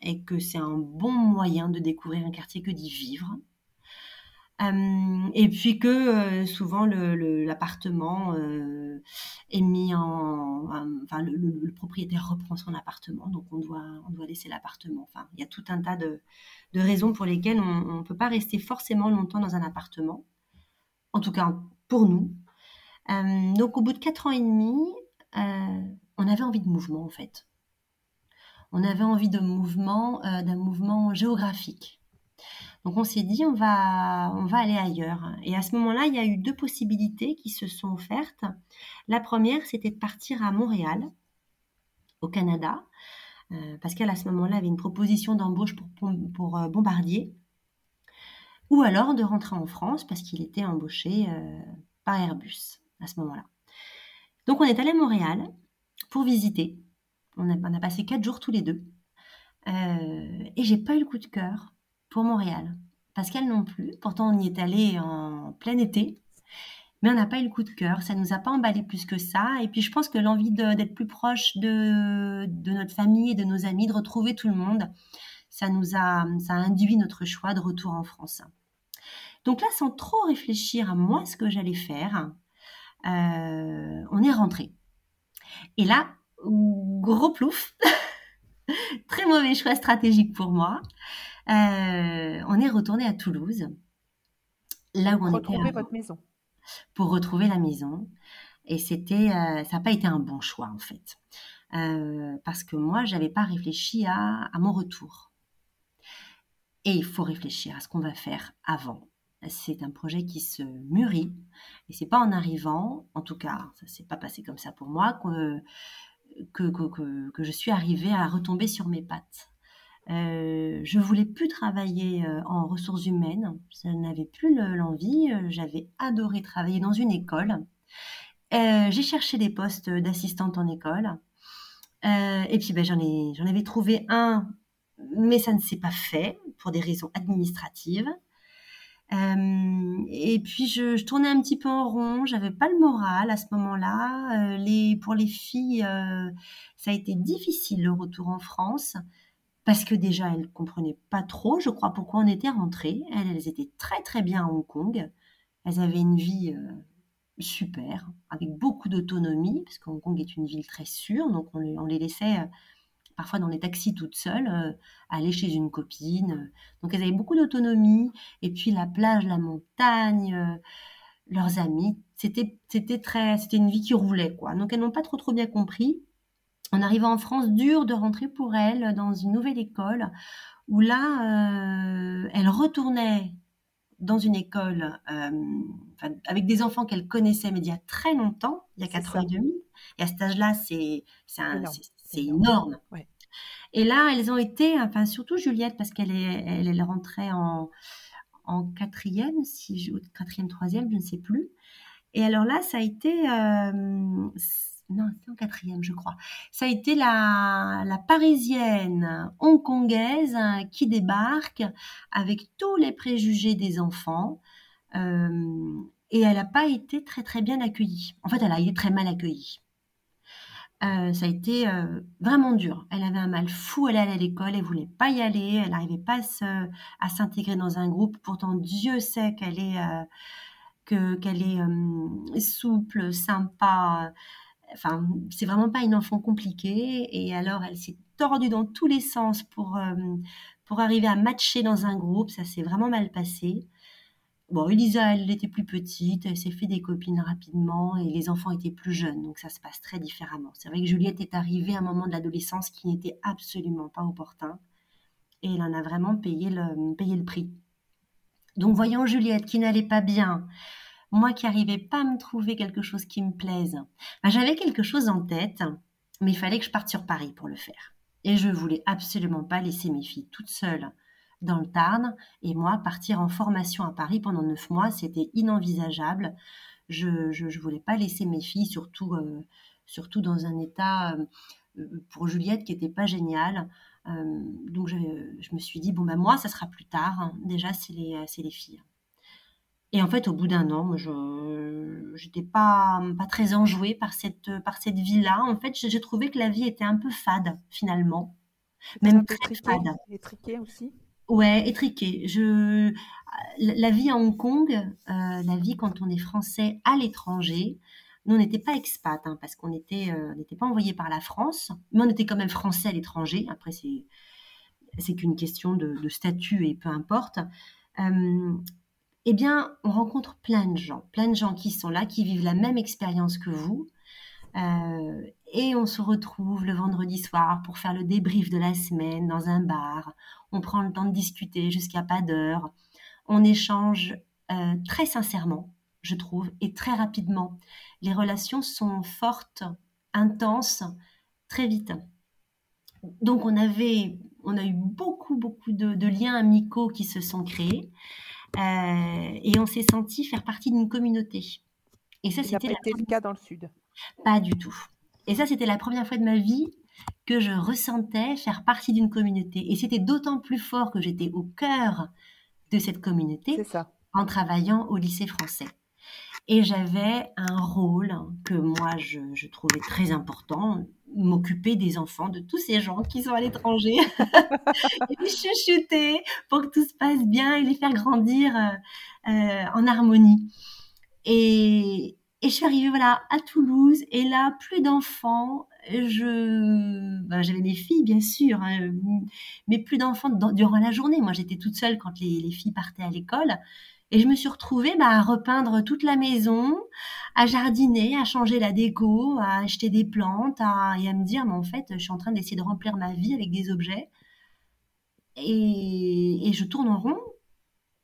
et que c'est un bon moyen de découvrir un quartier que d'y vivre. Euh, et puis que euh, souvent l'appartement euh, est mis en, enfin le, propriétaire reprend son appartement, donc on doit on doit laisser l'appartement. Enfin, il y a tout un tas de, de raisons pour lesquelles on ne peut pas rester forcément longtemps dans un appartement. En tout cas pour nous. donc au bout de quatre ans et demi, on avait envie de mouvement en fait. On avait envie de mouvement, d'un mouvement géographique. Donc on s'est dit on va aller ailleurs. Et à ce moment-là, il y a eu deux possibilités qui se sont offertes. La première, c'était de partir à Montréal, au Canada, euh, Pascal à ce moment-là avait une proposition d'embauche pour, euh, Bombardier, ou alors de rentrer en France parce qu'il était embauché euh, par Airbus à ce moment-là. Donc on est allé à Montréal pour visiter. On a, on a passé quatre jours tous les deux. et j'ai pas eu le coup de cœur pour Montréal. Pascal non plus. Pourtant, on y est allé en plein été. Mais on n'a pas eu le coup de cœur. Ça nous a pas emballé plus que ça. Et puis, je pense que l'envie d'être plus proche de, notre famille et de nos amis, de retrouver tout le monde, ça nous a, ça a induit notre choix de retour en France. Donc là, sans trop réfléchir à moi ce que j'allais faire, euh, on est rentré. Et là, gros plouf, très mauvais choix stratégique pour moi. Euh, on est retourné à Toulouse, là où on retrouver votre maison. Pour retrouver la maison. Et c'était, euh, ça n'a pas été un bon choix en fait, euh, parce que moi, j'avais pas réfléchi à, mon retour. Et il faut réfléchir à ce qu'on va faire avant. C'est un projet qui se mûrit, et c'est pas en arrivant, en tout cas, ça s'est pas passé comme ça pour moi, que, que, que je suis arrivée à retomber sur mes pattes. Euh, je voulais plus travailler euh, en ressources humaines, je n'avais plus l'envie. Euh, j'avais adoré travailler dans une école. j'ai cherché des postes d'assistante en école. et puis ben, j'en avais trouvé un, mais ça ne s'est pas fait pour des raisons administratives. et puis je, tournais un petit peu en rond, j'avais pas le moral à ce moment-là. pour les filles, ça a été difficile le retour en France parce que déjà elles comprenaient pas trop, je crois, pourquoi on était rentrées. Elles, étaient très très bien à Hong Kong. Elles avaient une vie euh, super, avec beaucoup d'autonomie, parce qu'Hong Kong est une ville très sûre, donc on les laissait euh, parfois dans les taxis toutes seules, euh, aller chez une copine. Donc elles avaient beaucoup d'autonomie, et puis la plage, la montagne, leurs amis, c'était c'était très, c'était une vie qui roulait quoi. Donc elles n'ont pas trop trop bien compris en arrivant en France, dur de rentrer pour elle dans une nouvelle école où là, euh, elle retournait dans une école euh, avec des enfants qu'elle connaissait, mais il y a très longtemps, il y a quatre ans et demi. Et à cet âge-là, c'est énorme. Et là, elles ont été, enfin surtout Juliette, parce qu'elle elle, elle rentrait en, en quatrième, si je, quatrième, troisième, je ne sais plus. Et alors là, ça a été, euh, non, c'était en quatrième, je crois. Ça a été la, parisienne hongkongaise qui débarque avec tous les préjugés des enfants. Euh, et elle n'a pas été très très bien accueillie. En fait, elle a été très mal accueillie. Euh, ça a été euh, vraiment dur. Elle avait un mal fou, elle allait à l'école, elle voulait pas y aller, elle n'arrivait pas à s'intégrer dans un groupe. Pourtant, Dieu sait qu'elle est, que, qu'elle est souple, sympa, enfin, c'est vraiment pas une enfant compliquée. Et alors, elle s'est tordue dans tous les sens pour, euh, pour arriver à matcher dans un groupe. Ça s'est vraiment mal passé. Bon, Elisa, elle était plus petite, elle s'est fait des copines rapidement et les enfants étaient plus jeunes, donc ça se passe très différemment. C'est vrai que Juliette est arrivée à un moment de l'adolescence qui n'était absolument pas opportun et elle en a vraiment payé le, payé le prix. Donc voyant Juliette qui n'allait pas bien, moi qui n'arrivais pas à me trouver quelque chose qui me plaise, j'avais quelque chose en tête, mais il fallait que je parte sur Paris pour le faire. Et je voulais absolument pas laisser mes filles toutes seules dans le Tarn et moi partir en formation à Paris pendant neuf mois, c'était inenvisageable. Je ne voulais pas laisser mes filles, surtout, euh, surtout dans un état euh, pour Juliette qui n'était pas génial. Euh, donc je, me suis dit, bon ben moi, ça sera plus tard. Déjà, c'est les, les filles. Et en fait, au bout d'un an, je n'étais pas, pas très enjouée par cette, par cette vie-là. En fait, j'ai trouvé que la vie était un peu fade, finalement. Même très fade. Étriquée aussi? Ouais, étriquée. Je... La vie à Hong Kong, euh, la vie quand on est français à l'étranger, nous, on n'était pas expat, hein, parce qu'on n'était euh, n'était pas envoyé par la France, mais on était quand même français à l'étranger. Après, c'est c'est qu'une question de, de, statut et peu importe. Euh, eh bien, on rencontre plein de gens, plein de gens qui sont là, qui vivent la même expérience que vous. Euh, et on se retrouve le vendredi soir pour faire le débrief de la semaine dans un bar. On prend le temps de discuter jusqu'à pas d'heure. On échange euh, très sincèrement, je trouve, et très rapidement. Les relations sont fortes, intenses, très vite. Donc on avait, on a eu beaucoup, beaucoup de, de liens amicaux qui se sont créés. Euh, et on s'est senti faire partie d'une communauté. Et ça, c'était le cas dans le sud. Pas du tout. Et ça, c'était la première fois de ma vie que je ressentais faire partie d'une communauté. Et c'était d'autant plus fort que j'étais au cœur de cette communauté en travaillant au lycée français. Et j'avais un rôle que moi, je, trouvais très important, m'occuper des enfants, de tous ces gens qui sont à l'étranger, les chuchoter pour que tout se passe bien et les faire grandir euh, euh, en harmonie. Et, et, je suis arrivée voilà, à Toulouse, et là, plus d'enfants. Je, ben, j'avais mes filles bien sûr, hein, mais plus d'enfants durant la journée. Moi, j'étais toute seule quand les filles partaient à l'école. Et je me suis retrouvée bah, à repeindre toute la maison, à jardiner, à changer la déco, à acheter des plantes, à, et à me dire, mais en fait, je suis en train d'essayer de remplir ma vie avec des objets. Et, et je tourne en rond.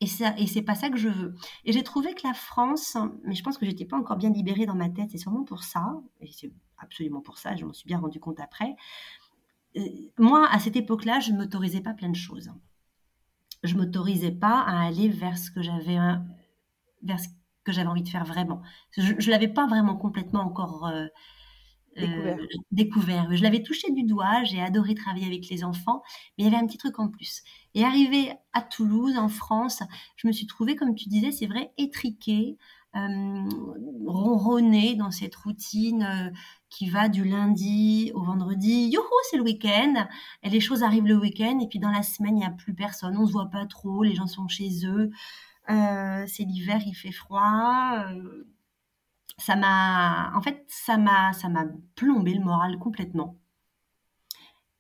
Et, ça, et c'est pas ça que je veux. Et j'ai trouvé que la France, mais je pense que j'étais pas encore bien libérée dans ma tête, c'est sûrement pour ça, et c'est absolument pour ça, je m'en suis bien rendu compte après. Euh, moi, à cette époque-là, je ne m'autorisais pas plein de choses je m'autorisais pas à aller vers ce que j'avais vers ce que j'avais envie de faire vraiment. Je, ne l'avais pas vraiment complètement encore euh, euh, découvert. Je l'avais touché du doigt, j'ai adoré travailler avec les enfants, mais il y avait un petit truc en plus. Et arrivé à Toulouse, en France, je me suis trouvée, comme tu disais, c'est vrai, étriquée, euh, ronronner dans cette routine euh, qui va du lundi au vendredi. Youhou, c'est le week-end. Et les choses arrivent le week-end. Et puis dans la semaine, il n'y a plus personne. On se voit pas trop. Les gens sont chez eux. Euh, c'est l'hiver, il fait froid. ça m'a, en fait, ça m'a, ça m'a plombé le moral complètement.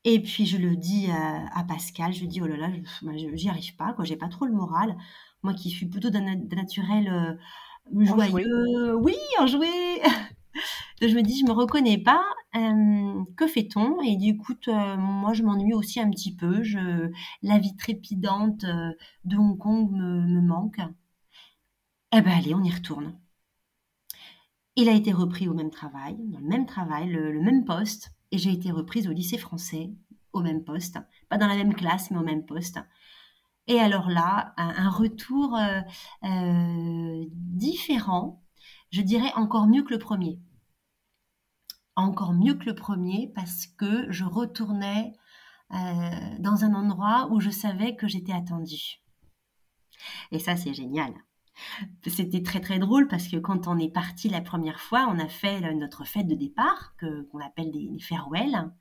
Et puis je le dis à, Pascal, je lui dis oh là là, j'y arrive pas, quoi, j'ai pas trop le moral. Moi qui suis plutôt d'un naturel joyeux. Oui, enjoué. je me dis, je me reconnais pas. Euh, que fait-on? Et du coup, euh, moi, je m'ennuie aussi un petit peu. La vie trépidante euh, de Hong Kong me, manque. Eh ben, allez, on y retourne. Il a été repris au même travail, dans le même travail, le, même poste, et j'ai été reprise au lycée français, au même poste, pas dans la même classe, mais au même poste. Et alors là, un, retour euh, différent, je dirais encore mieux que le premier. Encore mieux que le premier parce que je retournais euh, dans un endroit où je savais que j'étais attendue. Et ça, c'est génial. C'était très très drôle parce que quand on est parti la première fois, on a fait notre fête de départ, qu'on appelle des, des farewells.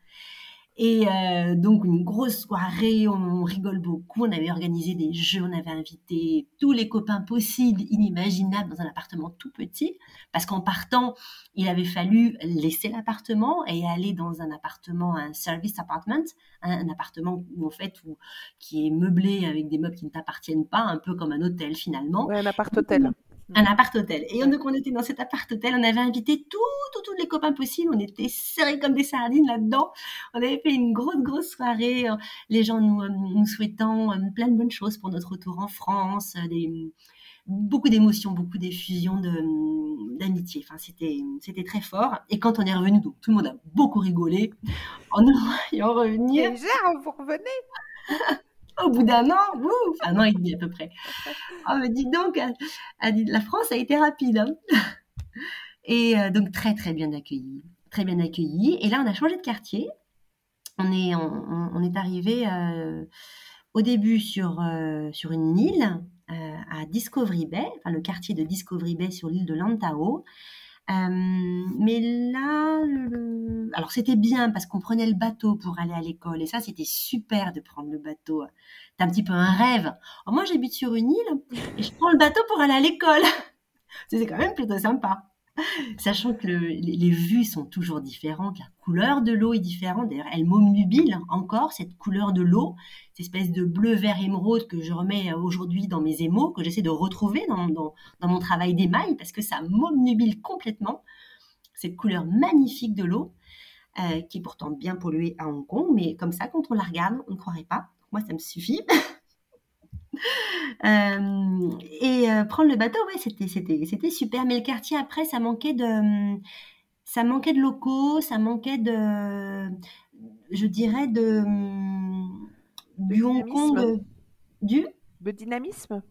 Et euh, donc une grosse soirée, on, rigole beaucoup. On avait organisé des jeux, on avait invité tous les copains possibles, inimaginables, dans un appartement tout petit. Parce qu'en partant, il avait fallu laisser l'appartement et aller dans un appartement, un service apartment, un, appartement où en fait où, qui est meublé avec des meubles qui ne t'appartiennent pas, un peu comme un hôtel finalement. Ouais, un appart-hôtel. Un appart-hôtel. Et donc, on était dans cet appart-hôtel, on avait invité tous tous les copains possibles, on était serrés comme des sardines là-dedans. On avait fait une grosse, grosse soirée, les gens nous, nous souhaitant plein de bonnes choses pour notre retour en France, des, beaucoup d'émotions, beaucoup d'effusions d'amitié. Enfin, c'était, c'était très fort. Et quand on est revenu, donc tout le monde a beaucoup rigolé en nous voyant revenir. Déjà, vous revenez Au bout d'un an, ouf, un an et demi à peu près. On me dit donc, la France a été rapide. Hein. et euh, donc très très bien accueilli, très bien accueilli. Et là, on a changé de quartier. On est, arrivé euh, au début sur, euh, une île à Discovery Bay, enfin le quartier de Discovery Bay sur l'île de Lantau. Euh, mais là, alors c'était bien parce qu'on prenait le bateau pour aller à l'école et ça c'était super de prendre le bateau. C'est un petit peu un rêve. moi j'habite sur une île et je prends le bateau pour aller à l'école. c'est quand même plutôt sympa. Sachant que les, vues sont toujours différentes, la couleur de l'eau est différente. D'ailleurs, elle m'omnubile encore cette couleur de l'eau, cette espèce de bleu, vert, émeraude que je remets aujourd'hui dans mes émaux, que j'essaie de retrouver dans, mon travail d'émail, parce que ça m'omnubile complètement. Cette couleur magnifique de l'eau, euh, qui est pourtant bien polluée à Hong Kong, mais comme ça, quand on la regarde, on ne croirait pas. Moi, ça me suffit. Euh, et euh, prendre le bateau, ouais, c'était, c'était, c'était super. Mais le quartier après, ça manquait de, ça manquait de locaux, ça manquait de, je dirais de, du Hong Kong, du? De dynamisme?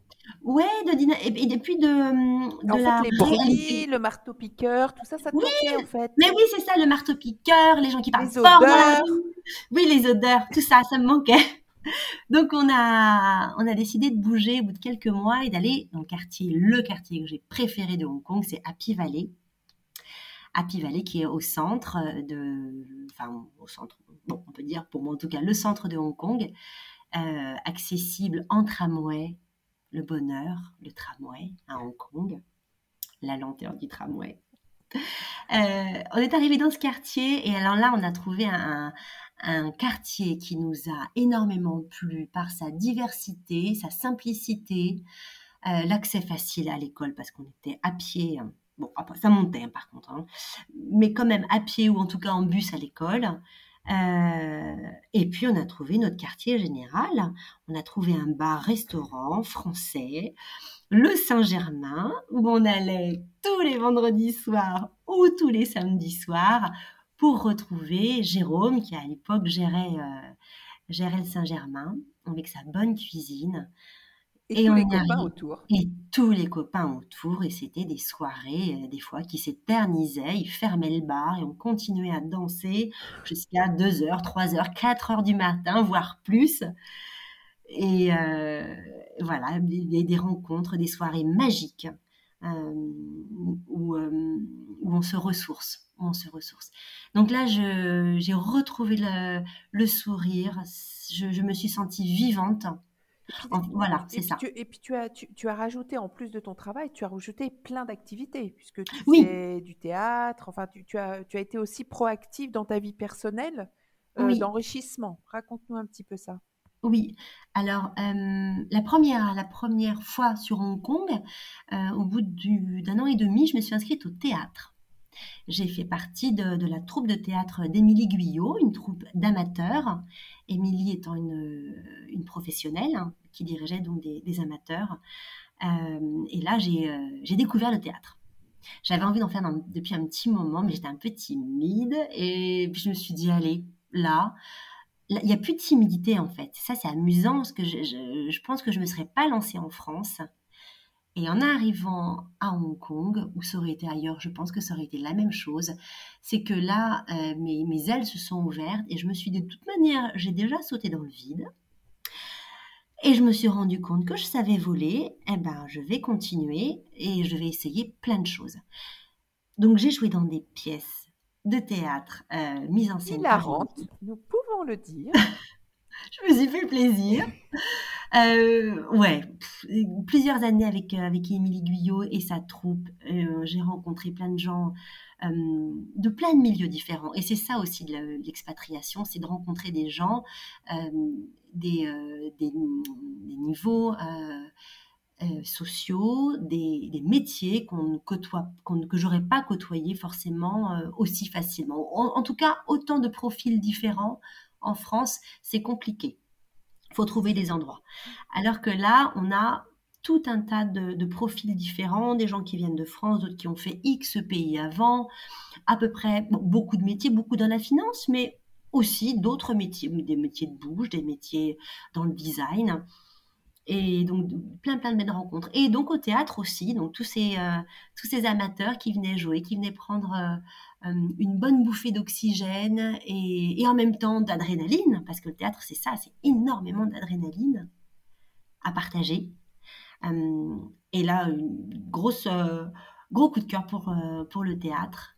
Ouais, de dynamisme. Et, depuis de, de en la fait, les bruits, le marteau piqueur, tout ça, ça te oui, en fait. Mais oui, c'est ça, le marteau piqueur, les gens qui parlent fort Oui, les odeurs, tout ça, ça me manquait. Donc on a, on a décidé de bouger au bout de quelques mois et d'aller dans le quartier, le quartier que j'ai préféré de Hong Kong, c'est Happy Valley. Happy Valley qui est au centre de, enfin au centre, bon on peut dire pour moi en tout cas le centre de Hong Kong, euh, accessible en tramway, le bonheur, le tramway à Hong Kong, la lenteur du tramway. Euh, on est arrivé dans ce quartier et alors là on a trouvé un, un quartier qui nous a énormément plu par sa diversité, sa simplicité, euh, l'accès facile à l'école parce qu'on était à pied. Hein. Bon, après, ça montait hein, par contre, hein. mais quand même à pied ou en tout cas en bus à l'école. Euh, et puis on a trouvé notre quartier général. On a trouvé un bar-restaurant français, le Saint-Germain, où on allait tous les vendredis soirs ou tous les samedis soirs pour retrouver Jérôme, qui à l'époque gérait, euh, gérait le Saint-Germain, avec sa bonne cuisine. Et, tous les copains autour. Et tous les copains autour. Et c'était des soirées, euh, des fois, qui s'éternisaient. Ils fermaient le bar et on continuait à danser jusqu'à 2h, 3h, 4h du matin, voire plus. Et euh, voilà, des, des, rencontres, des soirées magiques où, où, on se ressource on se ressource. Donc là, j'ai retrouvé le, sourire, je, me suis sentie vivante. voilà, c'est ça. et puis tu as, tu, as rajouté, en plus de ton travail, tu as rajouté plein d'activités, puisque tu oui. fais du théâtre, enfin, tu, as, tu as été aussi proactive dans ta vie personnelle euh, d'enrichissement. Raconte-nous un petit peu ça. Oui, alors euh, la, première, la première fois sur Hong Kong, euh, au bout d'un an et demi, je me suis inscrite au théâtre. J'ai fait partie de, la troupe de théâtre d'Émilie Guyot, une troupe d'amateurs. Émilie étant une, professionnelle hein, qui dirigeait donc des, amateurs. Euh, et là, j'ai découvert le théâtre. J'avais envie d'en faire depuis un petit moment, mais j'étais un peu timide. Et puis je me suis dit, allez, là, il n'y a plus de timidité en fait. Ça, c'est amusant parce que je, pense que je ne me serais pas lancée en France et en arrivant à Hong Kong, ou ça aurait été ailleurs, je pense que ça aurait été la même chose, c'est que là, euh, mes, ailes se sont ouvertes et je me suis de toute manière, j'ai déjà sauté dans le vide. Et je me suis rendu compte que je savais voler, eh ben, je vais continuer et je vais essayer plein de choses. Donc j'ai joué dans des pièces de théâtre euh, mises en scène. Hilarante, nous pouvons le dire. je me suis fait plaisir. Euh, ouais, plusieurs années avec, euh, avec Émilie Guyot et sa troupe. Euh, j'ai rencontré plein de gens de plein de milieux différents. Et c'est ça aussi de l'expatriation, c'est de rencontrer des gens, des, des, des, niveaux sociaux, des, métiers que j'aurais pas côtoyé forcément aussi facilement. En, tout cas, autant de profils différents en France, c'est compliqué. Faut trouver des endroits. Alors que là, on a tout un tas de, profils différents, des gens qui viennent de France, d'autres qui ont fait X pays avant, à peu près beaucoup de métiers, beaucoup dans la finance, mais aussi d'autres métiers, des métiers de bouche, des métiers dans le design. Et donc plein plein de belles rencontres. Et donc au théâtre aussi, donc tous ces, euh, tous ces amateurs qui venaient jouer, qui venaient prendre euh, euh, une bonne bouffée d'oxygène et, et, en même temps d'adrénaline, parce que le théâtre c'est ça, c'est énormément d'adrénaline à partager. et là, une grosse, gros coup de cœur pour, pour le théâtre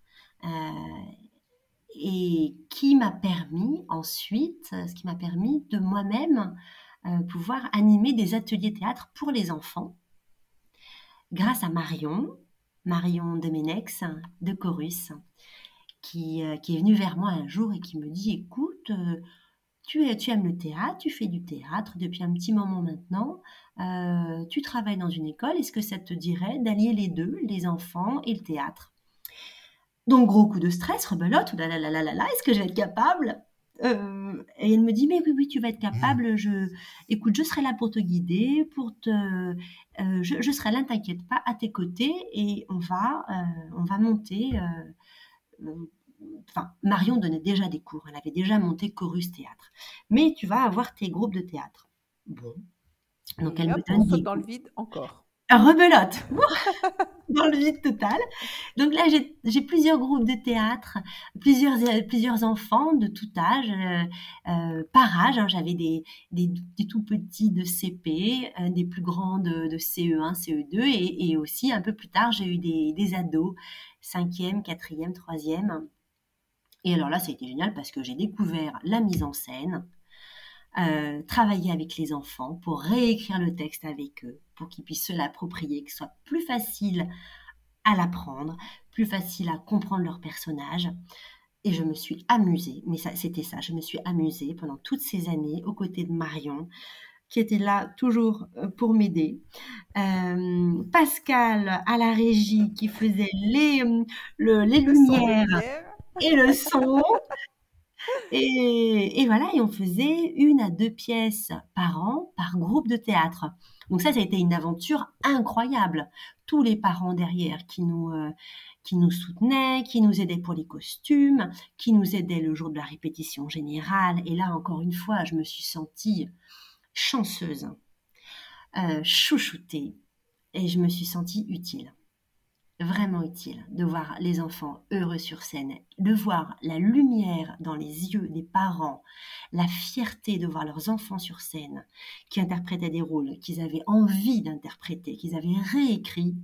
et qui m'a permis ensuite, ce qui m'a permis de moi-même pouvoir animer des ateliers théâtre pour les enfants. Grâce à Marion, Marion Demenex de Chorus, qui, euh, qui est venue vers moi un jour et qui me dit écoute, euh, tu, tu, aimes le théâtre, tu fais du théâtre depuis un petit moment maintenant, tu travailles dans une école, est-ce que ça te dirait d'allier les deux, les enfants et le théâtre? Donc gros coup de stress, rebelote, là là là là là, est-ce que je vais être capable? Euh, et elle me dit mais oui oui tu vas être capable. Je écoute je serai là pour te guider, pour te, euh, je, serai là, ne t'inquiète pas, à tes côtés et on va euh, on va monter. Enfin Marion donnait déjà des cours, elle avait déjà monté chorus théâtre. Mais tu vas avoir tes groupes de théâtre. Bon. Donc elle me donne on dans le vide encore rebelote dans le vide total. Donc là, j'ai plusieurs groupes de théâtre, plusieurs, plusieurs enfants de tout âge, euh, euh, par âge. Hein. J'avais des, des, tout petits de CP, euh, des plus grands de, CE1, CE2, et, et, aussi un peu plus tard, j'ai eu des, des ados, 5e, 4e, 3e. Et alors là, ça a été génial parce que j'ai découvert la mise en scène, euh, travailler avec les enfants pour réécrire le texte avec eux, pour qu'ils puissent se l'approprier, que ce soit plus facile à l'apprendre, plus facile à comprendre leur personnage. Et je me suis amusée, mais ça, c'était ça, je me suis amusée pendant toutes ces années aux côtés de Marion, qui était là toujours euh, pour m'aider. Euh, Pascal à la régie qui faisait les, les lumières et le son. Et, voilà, et on faisait une à deux pièces par an par groupe de théâtre. Donc ça, ça a été une aventure incroyable. Tous les parents derrière qui nous, euh, qui nous soutenaient, qui nous aidaient pour les costumes, qui nous aidaient le jour de la répétition générale. Et là, encore une fois, je me suis sentie chanceuse, euh, chouchoutée, et je me suis sentie utile vraiment utile de voir les enfants heureux sur scène, de voir la lumière dans les yeux des parents, la fierté de voir leurs enfants sur scène, qui interprétaient des rôles qu'ils avaient envie d'interpréter, qu'ils avaient réécrits.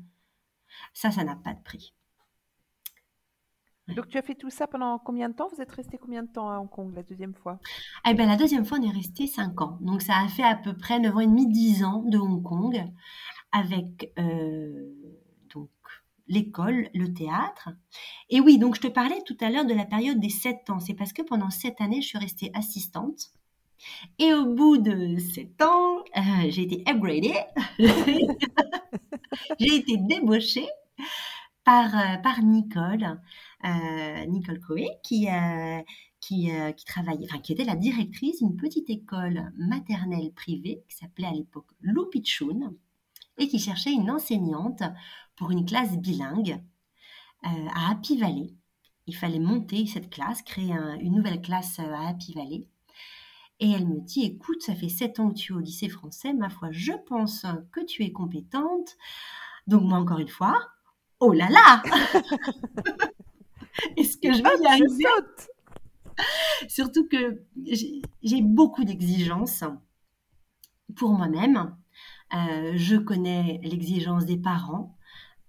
Ça, ça n'a pas de prix. Donc tu as fait tout ça pendant combien de temps? Vous êtes resté combien de temps à Hong Kong la deuxième fois? Eh bien la deuxième fois on est resté 5 ans. Donc ça a fait à peu près 9 ans et demi, 10 ans de Hong Kong avec euh, l'école, le théâtre. Et oui, donc je te parlais tout à l'heure de la période des 7 ans. C'est parce que pendant 7 années, je suis restée assistante. Et au bout de 7 ans, euh, j'ai été upgradée. j'ai été débauchée par, euh, par Nicole, euh, Nicole Coé, qui, qui, qui travaillait, enfin, qui était la directrice d'une petite école maternelle privée qui s'appelait à l'époque Loupitchoun et qui cherchait une enseignante pour une classe bilingue euh, à Happy Valley. Il fallait monter cette classe, créer une nouvelle classe euh, à Happy Valley. Et elle me dit, écoute, ça fait sept ans que tu es au lycée français, ma foi, je pense que tu es compétente. Donc moi, encore une fois, oh là là Est-ce que je vais y arriver? Surtout que j'ai beaucoup d'exigences pour moi-même. Euh, je connais l'exigence des parents,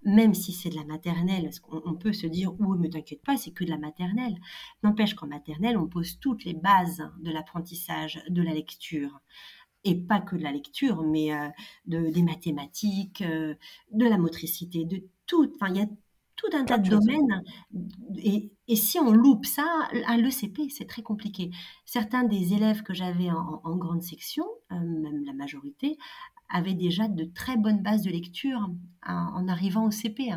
même si c'est de la maternelle, on, peut se dire, oui, mais t'inquiète pas, c'est que de la maternelle. N'empêche qu'en maternelle, on pose toutes les bases de l'apprentissage de la lecture. Et pas que de la lecture, mais euh, de, des mathématiques, euh, de la motricité, de tout. Enfin, il y a tout un tas de domaines. Et, si on loupe ça, à l'ECP, c'est très compliqué. Certains des élèves que j'avais en, grande section, euh, même la majorité, avaient déjà de très bonnes bases de lecture en, arrivant au CP.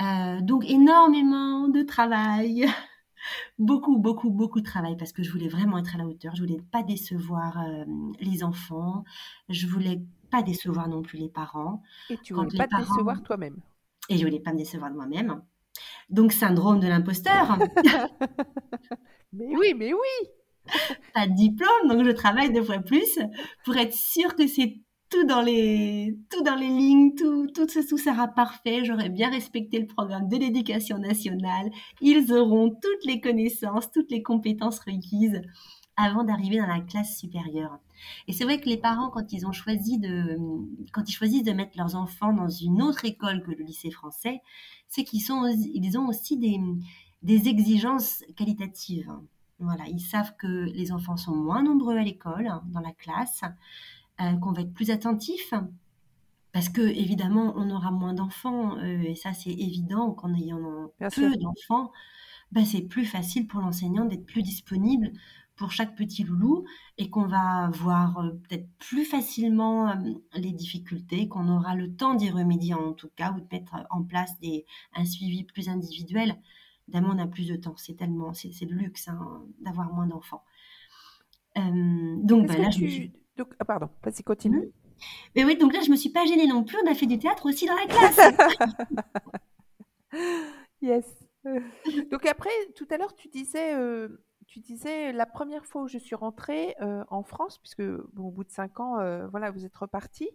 Euh, donc énormément de travail, beaucoup, beaucoup, beaucoup de travail parce que je voulais vraiment être à la hauteur. Je voulais pas décevoir euh, les enfants. Je voulais pas décevoir non plus les parents. Et tu voulais pas te décevoir toi-même. Et je voulais pas me décevoir de moi-même. Donc syndrome de l'imposteur. mais oui, mais oui. Pas de diplôme, donc je travaille deux fois plus pour être sûre que c'est tout dans les tout dans les lignes, tout tout, tout sera parfait. J'aurai bien respecté le programme de l'éducation nationale. Ils auront toutes les connaissances, toutes les compétences requises avant d'arriver dans la classe supérieure. Et c'est vrai que les parents, quand ils ont choisi de, quand ils choisissent de mettre leurs enfants dans une autre école que le lycée français, c'est qu'ils sont, ils ont aussi des, des exigences qualitatives. Voilà, ils savent que les enfants sont moins nombreux à l'école, dans la classe, euh, qu'on va être plus attentif, parce que évidemment, on aura moins d'enfants, euh, et ça c'est évident qu'en ayant peu d'enfants, ben, c'est plus facile pour l'enseignant d'être plus disponible pour chaque petit loulou et qu'on va voir euh, peut-être plus facilement les difficultés, qu'on aura le temps d'y remédier en tout cas ou de mettre en place des, un suivi plus individuel. Évidemment, on a plus de temps, c'est tellement, c'est, le luxe hein, d'avoir moins d'enfants. donc ben, là, je me donc, ah, pardon, vas-y, continue. Mmh. Mais oui, donc là, je me suis pas gênée non plus. On a fait du théâtre aussi dans la classe. yes. Donc après, tout à l'heure, tu disais, euh, tu disais la première fois où je suis rentrée euh, en France, puisque au bout de cinq ans, euh, voilà, vous êtes reparti.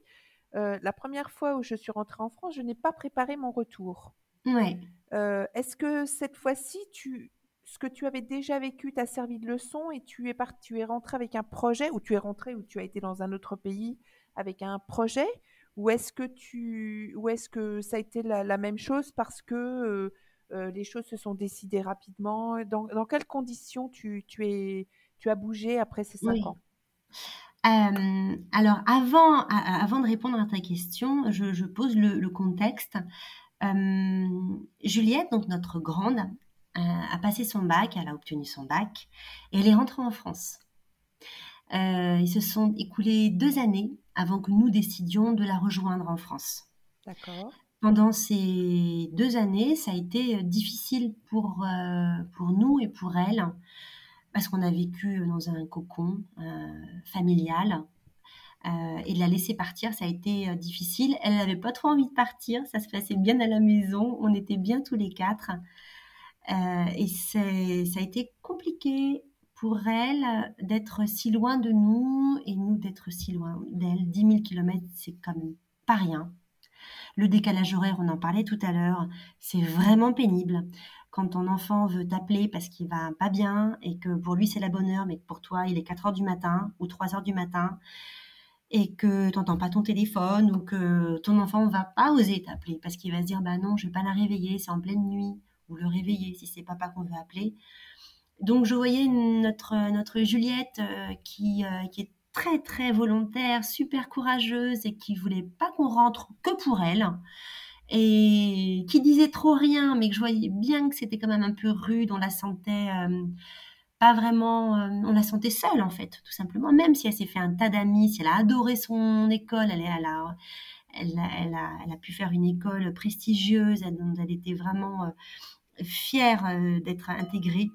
la première fois où je suis rentrée en France, je n'ai pas préparé mon retour. Ouais. Est-ce que cette fois-ci, tu, ce que tu avais déjà vécu t'a servi de leçon et tu es parti, tu es rentré avec un projet ou tu es rentré ou tu as été dans un autre pays avec un projet ou est-ce que tu ou est-ce que ça a été la, même chose parce que euh, euh, les choses se sont décidées rapidement dans, dans quelles conditions tu, tu, es tu as bougé après ces cinq ans? Euh, alors avant, avant de répondre à ta question, je, pose le, le contexte. Juliette, donc notre grande, euh, a passé son bac, elle a obtenu son bac, et elle est rentrée en France. Euh, ils se sont écoulés deux années avant que nous décidions de la rejoindre en France. D'accord. Pendant ces deux années, ça a été difficile pour, euh, pour nous et pour elle, parce qu'on a vécu dans un cocon familial. et de la laisser partir, ça a été difficile. Elle n'avait pas trop envie de partir, ça se passait bien à la maison, on était bien tous les quatre. Euh, et ça a été compliqué pour elle d'être si loin de nous et nous d'être si loin d'elle. 10 000 km, c'est même pas rien. Le décalage horaire, on en parlait tout à l'heure, c'est vraiment pénible. Quand ton enfant veut t'appeler parce qu'il va pas bien et que pour lui c'est la bonne heure, mais que pour toi il est 4 heures du matin ou 3 heures du matin et que tu n'entends pas ton téléphone ou que ton enfant va pas oser t'appeler parce qu'il va se dire bah non, je vais pas la réveiller, c'est en pleine nuit ou le réveiller si c'est papa qu'on veut appeler. Donc je voyais notre, notre Juliette euh, qui, euh, qui est très très volontaire, super courageuse et qui voulait pas qu'on rentre que pour elle et qui disait trop rien, mais que je voyais bien que c'était quand même un peu rude, on la sentait euh, pas vraiment, on la sentait seule en fait, tout simplement, même si elle s'est fait un tas d'amis, si elle a adoré son école, elle, a, pu faire une école prestigieuse, elle, elle était vraiment fière euh, d'être intégrée,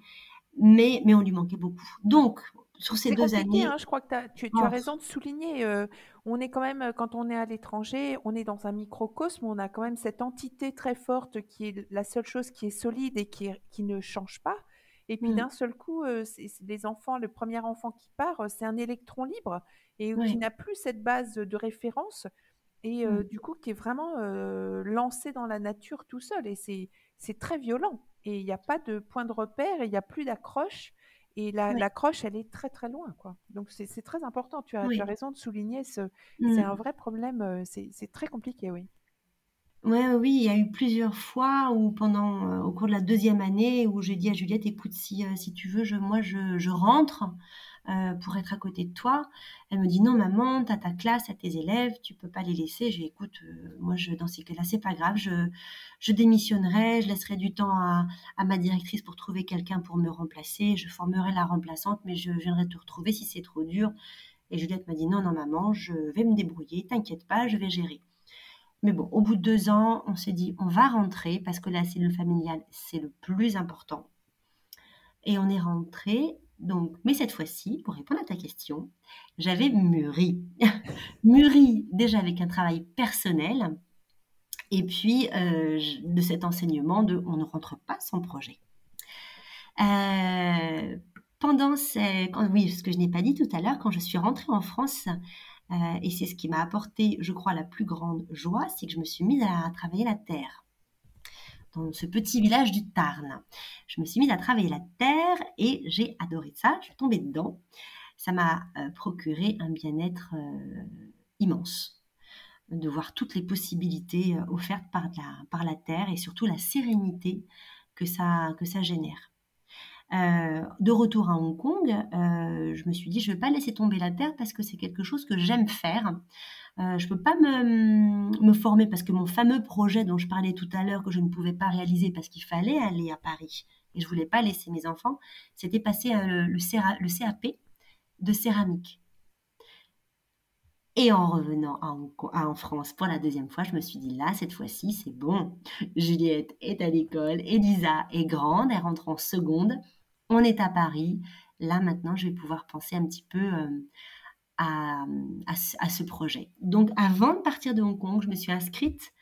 mais, mais on lui manquait beaucoup. Donc, sur ces deux années. Hein, je crois que tu, as raison de souligner. Euh, on est quand même, quand on est à l'étranger, on est dans un microcosme, on a quand même cette entité très forte qui est la seule chose qui est solide et qui, qui ne change pas. Et puis mmh. d'un seul coup, euh, les enfants, le premier enfant qui part, c'est un électron libre et qui n'a plus cette base de référence et mmh. du coup qui est vraiment lancé dans la nature tout seul. Et c'est c'est très violent. Et il n'y a pas de point de repère, et il n'y a plus d'accroche. Et l'accroche, elle est très très loin. Quoi. Donc c'est très important. Tu as, raison de souligner, ce, c'est mmh. un vrai problème. Euh, c'est très compliqué, oui. Ouais, oui, il y a eu plusieurs fois où pendant, euh, au cours de la deuxième année, où j'ai dit à Juliette, écoute, si, euh, si tu veux, je, moi, je, je rentre euh, pour être à côté de toi. Elle me dit non maman, t'as ta classe, t'as tes élèves, tu peux pas les laisser. Lui écoute, euh, moi je, dans ces cas-là c'est pas grave, je, je démissionnerai, je laisserai du temps à, à ma directrice pour trouver quelqu'un pour me remplacer, je formerai la remplaçante, mais je viendrai te retrouver si c'est trop dur. Et Juliette m'a dit non non maman, je vais me débrouiller, t'inquiète pas, je vais gérer. Mais bon, au bout de deux ans, on s'est dit on va rentrer parce que la cellule familiale c'est le plus important. Et on est rentré donc, mais cette fois-ci, pour répondre à ta question, j'avais mûri. mûri déjà avec un travail personnel et puis euh, de cet enseignement de on ne rentre pas sans projet. Euh, pendant oui, ce que je n'ai pas dit tout à l'heure, quand je suis rentrée en France, euh, et c'est ce qui m'a apporté, je crois, la plus grande joie, c'est que je me suis mise à travailler la terre dans ce petit village du Tarn. Je me suis mise à travailler la terre et j'ai adoré ça. Je suis tombée dedans. Ça m'a euh, procuré un bien-être euh, immense de voir toutes les possibilités euh, offertes par la, terre et surtout la sérénité que ça, que ça génère. de retour à Hong Kong, je me suis dit, je ne vais pas laisser tomber la terre parce que c'est quelque chose que j'aime faire. Euh, je ne peux pas me, former parce que mon fameux projet dont je parlais tout à l'heure que je ne pouvais pas réaliser parce qu'il fallait aller à Paris et je voulais pas laisser mes enfants, c'était passer euh, le, CAP de céramique. Et en revenant en, en, France pour la deuxième fois, je me suis dit là, cette fois-ci, c'est bon. Juliette est à l'école, Elisa est grande, elle rentre en seconde, on est à Paris. Là, maintenant, je vais pouvoir penser un petit peu euh, à, ce projet. Donc avant de partir de Hong Kong, je me suis inscrite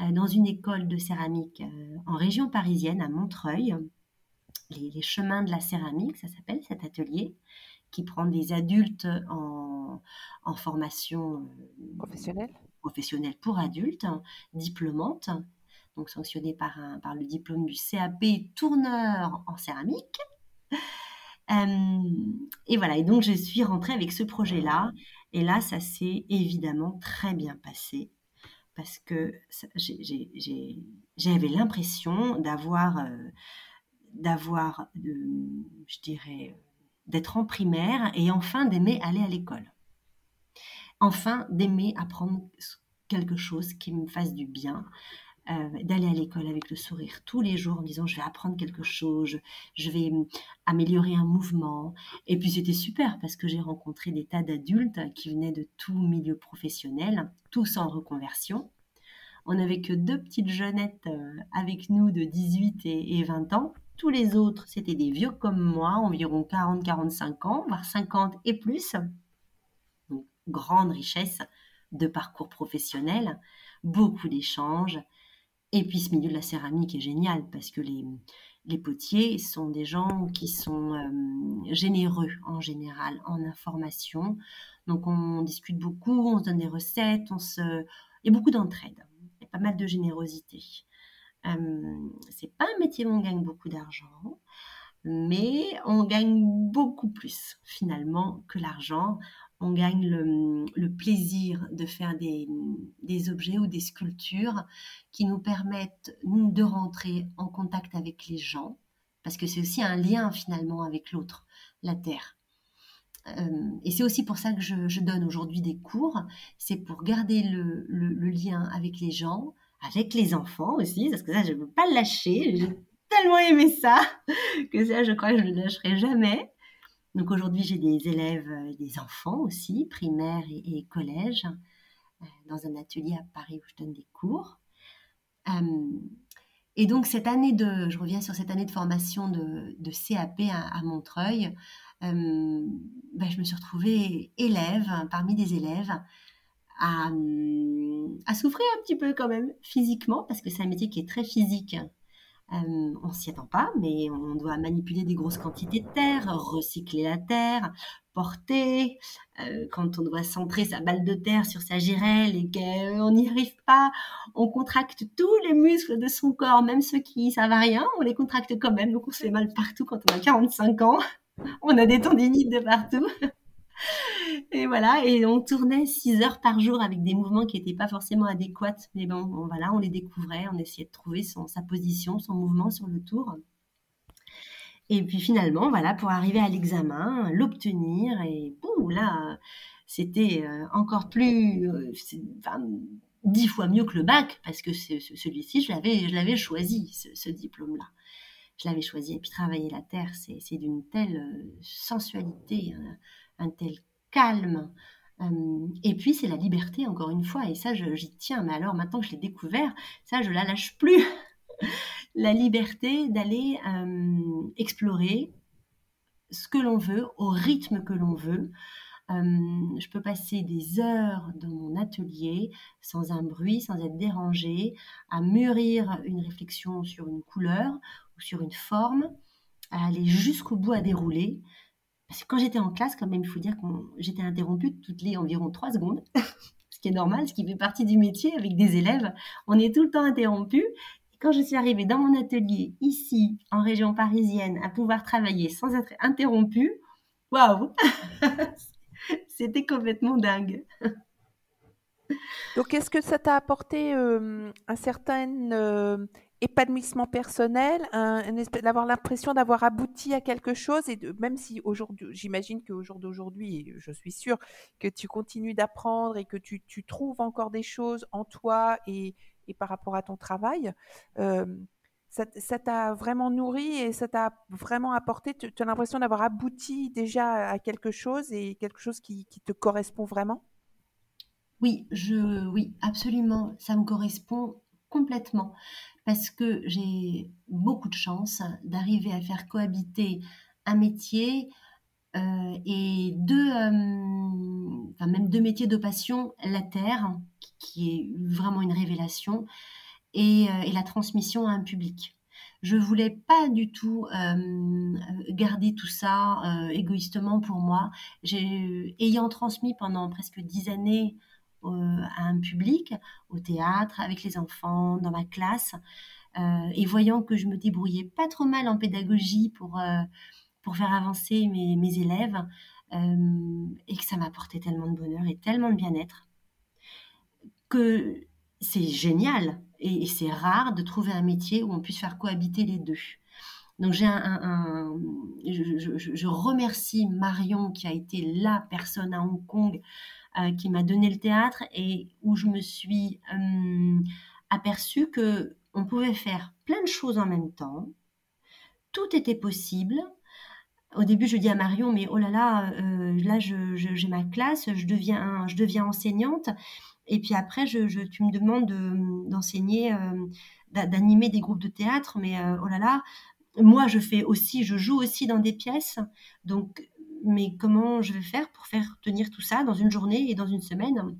euh, dans une école de céramique euh, en région parisienne, à Montreuil. Les, chemins de la céramique, ça s'appelle cet atelier, qui prend des adultes en, formation euh, professionnelle? professionnelle pour adultes, diplômante, donc sanctionnée par, un, par le diplôme du CAP tourneur en céramique. Euh, et voilà, et donc je suis rentrée avec ce projet-là. Et là, ça s'est évidemment très bien passé parce que j'avais l'impression d'avoir, euh, d'avoir, je dirais, d'être en primaire et enfin d'aimer aller à l'école. Enfin d'aimer apprendre quelque chose qui me fasse du bien, euh, d'aller à l'école avec le sourire tous les jours en disant je vais apprendre quelque chose, je, vais hum, améliorer un mouvement. Et puis c'était super parce que j'ai rencontré des tas d'adultes qui venaient de tout milieu professionnel, tous en reconversion. On n'avait que deux petites jeunettes euh, avec nous de 18 et, 20 ans. Tous les autres, c'était des vieux comme moi, environ 40-45 ans, voire 50 et plus. Donc, grande richesse de parcours professionnel, beaucoup d'échanges, et puis ce milieu de la céramique est génial parce que les, potiers sont des gens qui sont euh, généreux en général en information. Donc on discute beaucoup, on se donne des recettes, on se... il y a beaucoup d'entraide, il y a pas mal de générosité. Euh, c'est pas un métier où on gagne beaucoup d'argent, mais on gagne beaucoup plus finalement que l'argent on gagne le, plaisir de faire des, objets ou des sculptures qui nous permettent de rentrer en contact avec les gens, parce que c'est aussi un lien finalement avec l'autre, la terre. Euh, et c'est aussi pour ça que je, donne aujourd'hui des cours, c'est pour garder le, lien avec les gens, avec les enfants aussi, parce que ça, je ne veux pas le lâcher. J'ai tellement aimé ça que ça, je crois que je ne le lâcherai jamais. Donc aujourd'hui, j'ai des élèves, euh, des enfants aussi, primaire et, collège, euh, dans un atelier à Paris où je donne des cours. Euh, et donc cette année de, je reviens sur cette année de formation de, CAP à, Montreuil, ben, je me suis retrouvée élève parmi des élèves à, à, souffrir un petit peu quand même physiquement parce que c'est un métier qui est très physique euh, on s'y attend pas, mais on doit manipuler des grosses quantités de terre, recycler la terre, porter. Euh, quand on doit centrer sa balle de terre sur sa girelle et qu'on n'y arrive pas, on contracte tous les muscles de son corps, même ceux qui savent à rien, on les contracte quand même. Donc on se fait mal partout quand on a 45 ans. On a des tendinites de partout et voilà, et on tournait 6 heures par jour avec des mouvements qui n'étaient pas forcément adéquats. Mais bon, voilà, on les découvrait, on essayait de trouver son, sa position, son mouvement sur le tour. Et puis finalement, voilà, pour arriver à l'examen, l'obtenir, et boum, là, c'était euh, encore plus, euh, enfin, dix fois mieux que le bac, parce que celui-ci, je l'avais, je l'avais choisi, ce, diplôme-là. Je l'avais choisi. Et puis travailler la terre, c'est d'une telle euh, sensualité, un, tel calme. et puis c'est la liberté, encore une fois, et ça, j'y tiens. Mais alors, maintenant que je l'ai découvert, ça, je la lâche plus. la liberté d'aller euh, explorer ce que l'on veut, au rythme que l'on veut. Euh, je peux passer des heures dans mon atelier sans un bruit, sans être dérangée, à mûrir une réflexion sur une couleur ou sur une forme, à aller jusqu'au bout à dérouler. Parce que quand j'étais en classe, quand même, il faut dire que j'étais interrompue toutes les environ trois secondes, ce qui est normal, ce qui fait partie du métier avec des élèves. On est tout le temps interrompu quand je suis arrivée dans mon atelier ici, en région parisienne, à pouvoir travailler sans être interrompue, waouh C'était complètement dingue. Donc, est-ce que ça t'a apporté euh, un certain euh, épanouissement personnel, d'avoir l'impression d'avoir abouti à quelque chose, et même si aujourd'hui, j'imagine qu'au jour d'aujourd'hui, je suis sûre que tu continues d'apprendre et que tu, trouves encore des choses en toi et, par rapport à ton travail. ça t'a vraiment nourri et ça t'a vraiment apporté, tu as l'impression d'avoir abouti déjà à quelque chose et quelque chose qui, te correspond vraiment? Oui, je, oui, absolument, ça me correspond complètement parce que j'ai beaucoup de chance d'arriver à faire cohabiter un métier euh, et deux, enfin même deux métiers de passion, la terre qui est vraiment une révélation, et, euh, la transmission à un public. Je voulais pas du tout euh, garder tout ça euh, égoïstement pour moi. Ayant transmis pendant presque dix années à un public, au théâtre, avec les enfants, dans ma classe, et voyant que je me débrouillais pas trop mal en pédagogie pour pour faire avancer mes, mes élèves, et que ça m'apportait tellement de bonheur et tellement de bien-être que c'est génial et, c'est rare de trouver un métier où on puisse faire cohabiter les deux. Donc j'ai un, je, remercie Marion qui a été la personne à Hong Kong euh, qui m'a donné le théâtre et où je me suis euh, aperçue que on pouvait faire plein de choses en même temps. Tout était possible. Au début, je dis à Marion, mais oh là là, euh, là, j'ai ma classe, je deviens, enseignante et puis après, tu me demandes d'enseigner, euh, d'animer des groupes de théâtre, mais euh, oh là là, moi je fais aussi, je joue aussi dans des pièces. Donc, mais comment je vais faire pour faire tenir tout ça dans une journée et dans une semaine?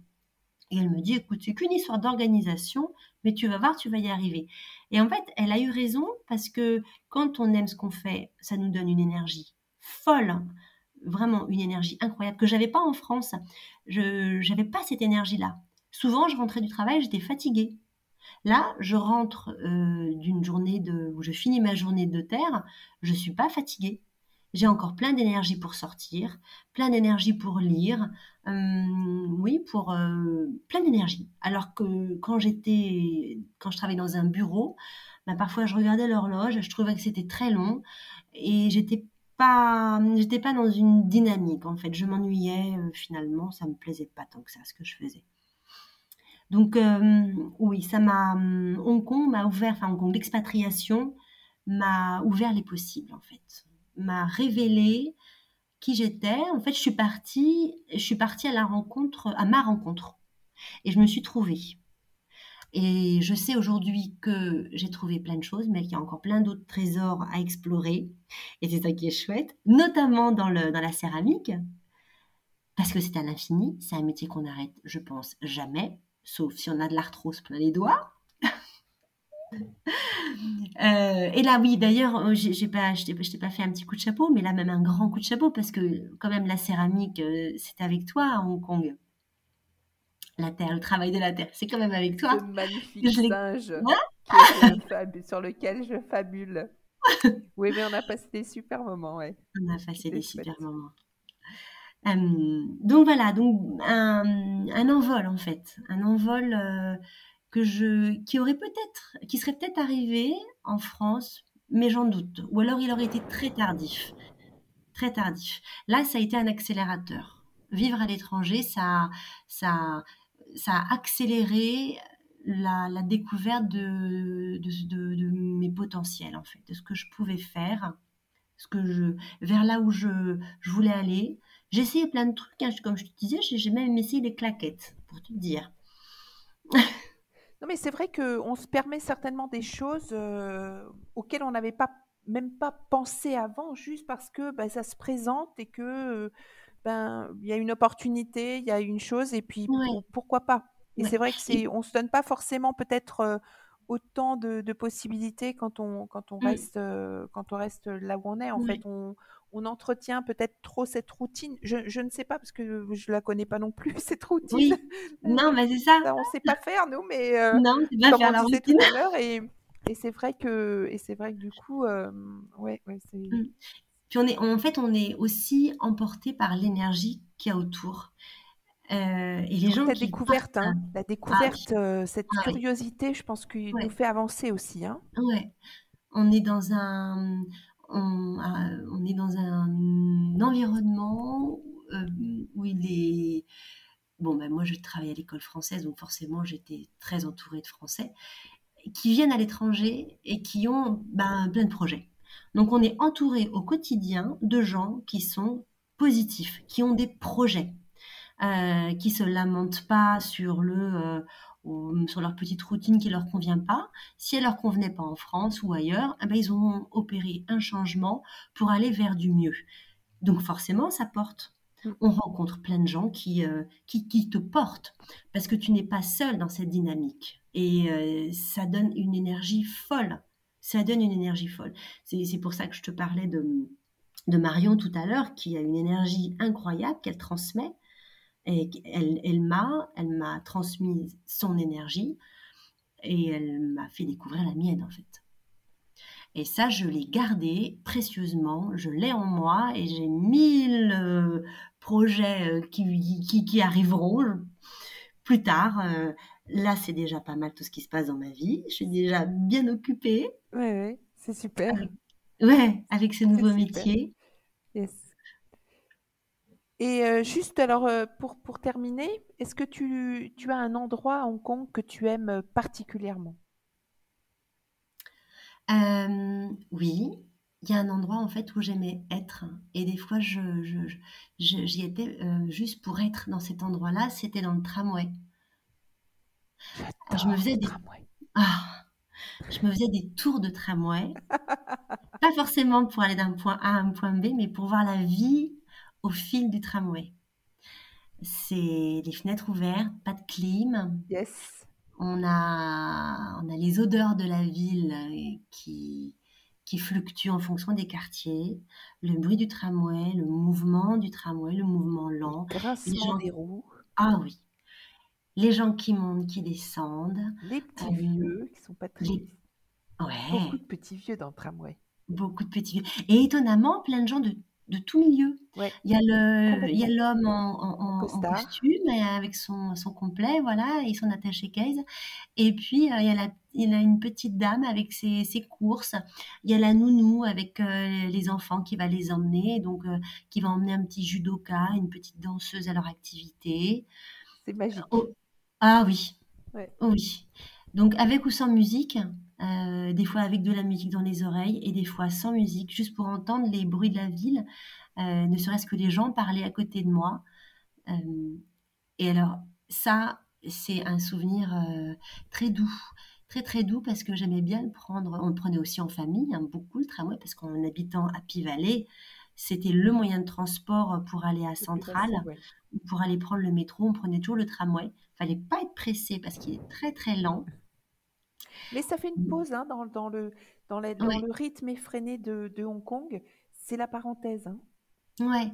Et elle me dit, écoute, c'est qu'une histoire d'organisation, mais tu vas voir, tu vas y arriver. Et en fait, elle a eu raison parce que quand on aime ce qu'on fait, ça nous donne une énergie folle vraiment une énergie incroyable que j'avais pas en France. Je n'avais pas cette énergie-là. Souvent, je rentrais du travail, j'étais fatiguée. Là, je rentre euh, d'une journée où je finis ma journée de terre, je suis pas fatiguée. J'ai encore plein d'énergie pour sortir, plein d'énergie pour lire, euh, oui, pour euh, plein d'énergie. Alors que quand j'étais, quand je travaillais dans un bureau, ben, parfois je regardais l'horloge, je trouvais que c'était très long et j'étais pas, j'étais pas dans une dynamique en fait. Je m'ennuyais finalement, ça me plaisait pas tant que ça ce que je faisais. Donc euh, oui, ça m'a Hong Kong m'a ouvert, enfin Hong Kong, l'expatriation m'a ouvert les possibles en fait, m'a révélé qui j'étais. En fait, je suis partie, je suis partie à la rencontre, à ma rencontre, et je me suis trouvée. Et je sais aujourd'hui que j'ai trouvé plein de choses, mais qu'il y a encore plein d'autres trésors à explorer. Et c'est ça qui est chouette, notamment dans, le, dans la céramique, parce que c'est à l'infini. C'est un métier qu'on arrête, je pense, jamais sauf si on a de l'arthrose plein les doigts. Euh, et là, oui, d'ailleurs, euh, j'ai pas, je t'ai pas fait un petit coup de chapeau, mais là même un grand coup de chapeau parce que quand même la céramique, euh, c'est avec toi à Hong Kong. La terre, le travail de la terre, c'est quand même avec toi. Ce magnifique singe sur lequel je fabule. oui, mais on a passé des super moments, ouais. On a passé des super moments. Euh, donc voilà, donc un, envol en fait, un envol euh, que je, qui aurait peut-être, qui serait peut-être arrivé en France mais j'en doute. Ou alors il aurait été très tardif. Très tardif. Là, ça a été un accélérateur. Vivre à l'étranger, ça, ça, ça a accéléré la, découverte de, mes potentiels, en fait, de ce que je pouvais faire, ce que je, vers là où je, je voulais aller. J'ai essayé plein de trucs, hein, comme je te disais, j'ai même essayé des claquettes, pour te dire. non, mais c'est vrai qu'on se permet certainement des choses euh, auxquelles on n'avait pas même pas pensé avant, juste parce que ben, ça se présente et que ben il y a une opportunité, il y a une chose, et puis pourquoi pas? Et c'est vrai que c'est, on se donne pas forcément peut-être autant de, possibilités quand on quand on mmh. reste quand on reste là où on est. En fait, on, on entretient peut-être trop cette routine. Je, je, ne sais pas parce que je la connais pas non plus cette routine. Non, mais c'est ça. On sait pas faire nous, mais euh, non, c'est pas faire la routine. tout à l'heure et, et c'est vrai que et c'est vrai que du coup, ouais, ouais c'est. Mmh. Puis on est, en fait, on est aussi emporté par l'énergie qu'il y a autour. Euh, et les gens la découverte, hein, la découverte, euh, cette ah curiosité, je pense qu'il nous fait avancer aussi. Hein. Ouais. On est dans un, on, on est dans un environnement euh, où il est. Bon, ben moi, je travaille à l'école française, donc forcément, j'étais très entourée de Français qui viennent à l'étranger et qui ont ben, plein de projets. Donc, on est entouré au quotidien de gens qui sont positifs, qui ont des projets euh, qui se lamentent pas sur le euh, sur leur petite routine qui leur convient pas. Si elle leur convenait pas en France ou ailleurs, eh ben, ils ont opéré un changement pour aller vers du mieux. Donc forcément, ça porte. Mm. On rencontre plein de gens qui, euh, qui, qui, te portent parce que tu n'es pas seul dans cette dynamique. Et euh, ça donne une énergie folle. Ça donne une énergie folle. C'est pour ça que je te parlais de, de Marion tout à l'heure, qui a une énergie incroyable qu'elle transmet. Et elle, elle m'a, elle m'a transmis son énergie et elle m'a fait découvrir la mienne en fait. Et ça, je l'ai gardé précieusement, je l'ai en moi et j'ai mille euh, projets euh, qui, qui, qui, arriveront plus tard. Euh, là, c'est déjà pas mal tout ce qui se passe dans ma vie. Je suis déjà bien occupée. Oui, ouais, c'est super. ouais, avec ce nouveau métier. Yes. Et euh, juste alors euh, pour, pour terminer, est-ce que tu, tu, as un endroit à Hong Kong que tu aimes euh, particulièrement? Oui, il y a un endroit en fait où j'aimais être et des fois je, j'y étais juste pour être dans cet endroit-là. C'était dans le tramway. Je me faisais des ah, je me faisais des tours de tramway, pas forcément pour aller d'un point A à un point B, mais pour voir la vie au fil du tramway. C'est les fenêtres ouvertes, pas de clim. Yes. On a, on a les odeurs de la ville euh, qui, qui fluctuent en fonction des quartiers, le bruit du tramway, le mouvement du tramway, le mouvement lent. Le gens... des roues. Ah oui. Les gens qui montent, qui descendent. Les petits euh, vieux qui sont pas très... Ouais. Beaucoup de petits vieux dans le tramway. Beaucoup de petits vieux. Et étonnamment, plein de gens de de tout milieu. Il y a le, il y a l'homme en, costume avec son, son complet, voilà, et son attaché case. Et puis euh, il y a la, il a une petite dame avec ses, ses courses. Il y a la nounou avec euh, les enfants qui va les emmener, donc euh, qui va emmener un petit judoka, une petite danseuse à leur activité. C'est magique. Oh, ah oui, oui. Donc avec ou sans musique, euh, des fois avec de la musique dans les oreilles et des fois sans musique, juste pour entendre les bruits de la ville, euh, ne serait-ce que les gens parler à côté de moi. Euh, et alors ça, c'est un souvenir très doux, très très doux parce que j'aimais bien le prendre. On le prenait aussi en famille, hein, beaucoup le tramway, parce qu'en habitant à Pivalet, c'était le moyen de transport pour aller à Centrale, pour aller prendre le métro, on prenait toujours le tramway. Fallait pas être pressé parce qu'il est très très lent. Mais ça fait une pause hein, dans, dans, le, dans, le rythme effréné de, de Hong Kong. C'est la parenthèse. Hein. Ouais.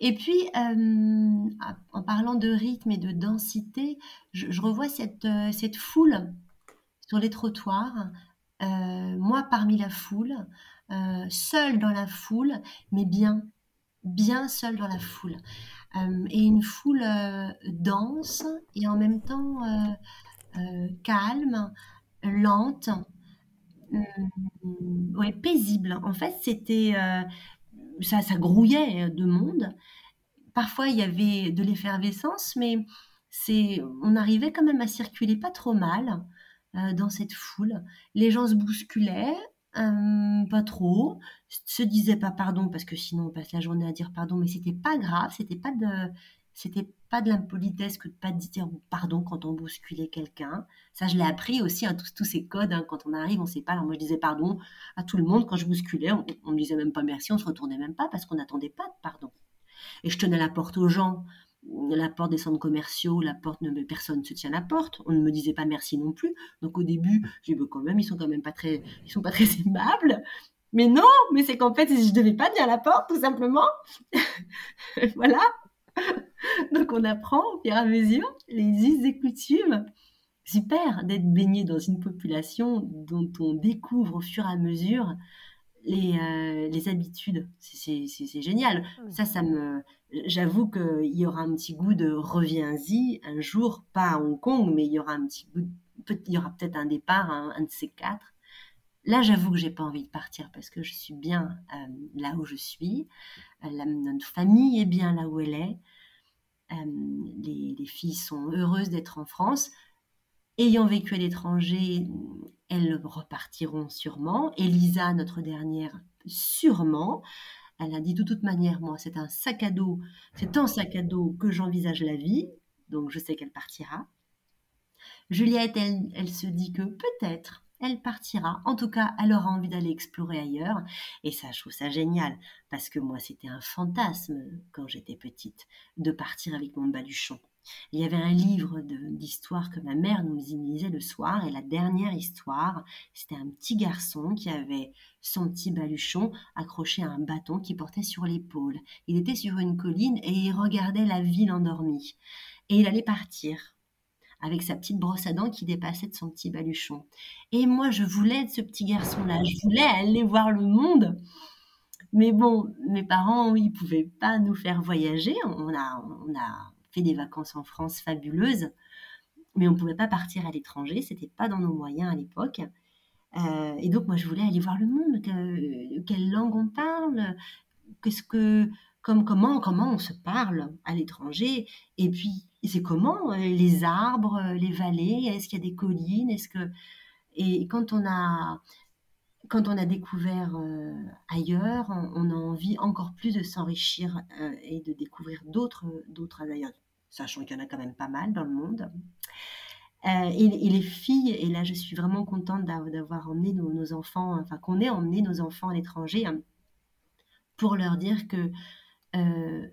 Et puis, en parlant de rythme et de densité, je, revois cette, euh, cette foule sur les trottoirs. Euh, moi, parmi la foule, euh, seule dans la foule, mais bien, bien seule dans la foule. et une foule dense et en même temps calme, lente, ouais, paisible. En fait, c'était ça, ça grouillait de monde. Parfois, il y avait de l'effervescence, mais c'est, on arrivait quand même à circuler pas trop mal dans cette foule. Les gens se bousculaient, pas trop, se disaient pas pardon parce que sinon on passe la journée à dire pardon, mais c'était pas grave, c'était pas de, c'était pas de l'impolitesse que de pas dire pardon quand on bousculait quelqu'un. Ça, je l'ai appris aussi, hein, tous, tous ces codes. Hein, quand on arrive, on sait pas. Alors moi, je disais pardon à tout le monde quand je bousculais. On, on me disait même pas merci, on se retournait même pas parce qu'on n'attendait pas de pardon. Et je tenais la porte aux gens la porte des centres commerciaux, la porte, personne ne se tient la porte. On ne me disait pas merci non plus. Donc au début, j'ai dit, quand même, ils sont quand même pas très, ils sont pas très aimables. Mais non, mais c'est qu'en fait, je devais pas dire la porte, tout simplement. voilà. Donc on apprend au fur et à mesure les us et coutumes. Super d'être baigné dans une population dont on découvre au fur et à mesure les, euh, les habitudes. C'est génial. Ça, ça me. J'avoue qu'il y aura un petit goût de reviens-y un jour, pas à Hong Kong, mais il y aura un petit goût. il y aura peut-être un départ, un, de ces quatre. Là, j'avoue que j'ai pas envie de partir parce que je suis bien euh, là où je suis. Euh, notre famille est bien là où elle est. les, les filles sont heureuses d'être en France ayant vécu à l'étranger, elles repartiront sûrement. Elisa, notre dernière, sûrement. Elle a dit de toute manière, moi, c'est un sac à dos, c'est un sac à dos que j'envisage la vie, donc je sais qu'elle partira. Juliette, elle se dit que peut-être elle partira. En tout cas, elle aura envie d'aller explorer ailleurs. Et ça, je trouve ça génial, parce que moi, c'était un fantasme quand j'étais petite, de partir avec mon baluchon. Il y avait un livre d'histoire que ma mère nous lisait le soir, et la dernière histoire, c'était un petit garçon qui avait son petit baluchon accroché à un bâton qu'il portait sur l'épaule. Il était sur une colline et il regardait la ville endormie. Et il allait partir avec sa petite brosse à dents qui dépassait de son petit baluchon. Et moi, je voulais être ce petit garçon-là. Je voulais aller voir le monde. Mais bon, mes parents, ils pouvaient pas nous faire voyager. On a, on a fait des vacances en France fabuleuses, mais on ne pouvait pas partir à l'étranger, c'était pas dans nos moyens à l'époque. Euh, et donc moi je voulais aller voir le monde, quelle langue on parle, qu'est-ce que, comme, comment, comment on se parle à l'étranger, et puis c'est comment euh, les arbres, les vallées, est-ce qu'il y a des collines, est-ce que et quand on a quand on a découvert euh, ailleurs, on, a envie encore plus de s'enrichir et de découvrir d'autres d'autres ailleurs sachant qu'il y en a quand même pas mal dans le monde. Euh, et, les filles, et là je suis vraiment contente d'avoir emmené nos, enfants, enfin qu'on ait emmené nos enfants à l'étranger hein, pour leur dire que euh,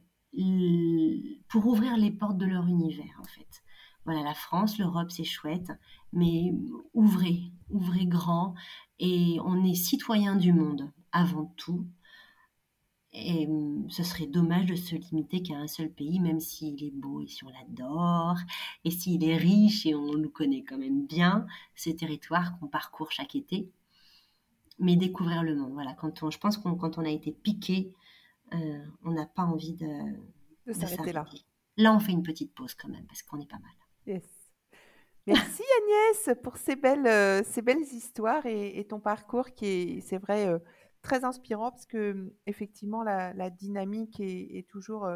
pour ouvrir les portes de leur univers en fait. Voilà, la France, l'Europe, c'est chouette, mais ouvrez, ouvrez grand, et on est citoyen du monde avant tout. Et mmh, ce serait dommage de se limiter qu'à un seul pays, même s'il est beau et si on l'adore, et s'il est riche et on nous connaît quand même bien, ces territoires qu'on parcourt chaque été. Mais découvrir le monde, voilà. Quand on, je pense qu'on quand on a été piqué, on n'a pas envie de, de s'arrêter là. Là, on fait une petite pause quand même, parce qu'on est pas mal. Yes. Merci Agnès pour ces belles, euh, ces belles histoires et, ton parcours qui est, c'est vrai, euh, très inspirant parce que effectivement la, dynamique est, toujours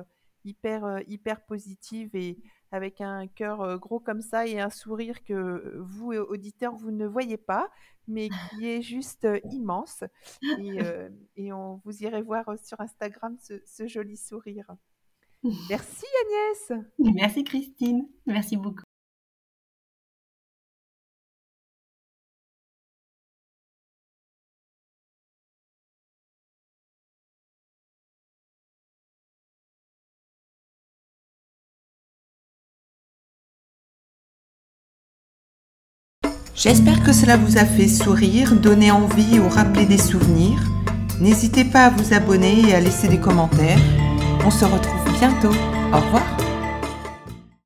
hyper hyper positive et avec un cœur gros comme ça et un sourire que vous auditeurs vous ne voyez pas mais qui est juste immense et, on vous irez voir sur Instagram ce, ce joli sourire. Merci Agnès. Merci Christine. Merci beaucoup. J'espère que cela vous a fait sourire, donner envie ou rappeler des souvenirs. N'hésitez pas à vous abonner et à laisser des commentaires. On se retrouve bientôt. Au revoir.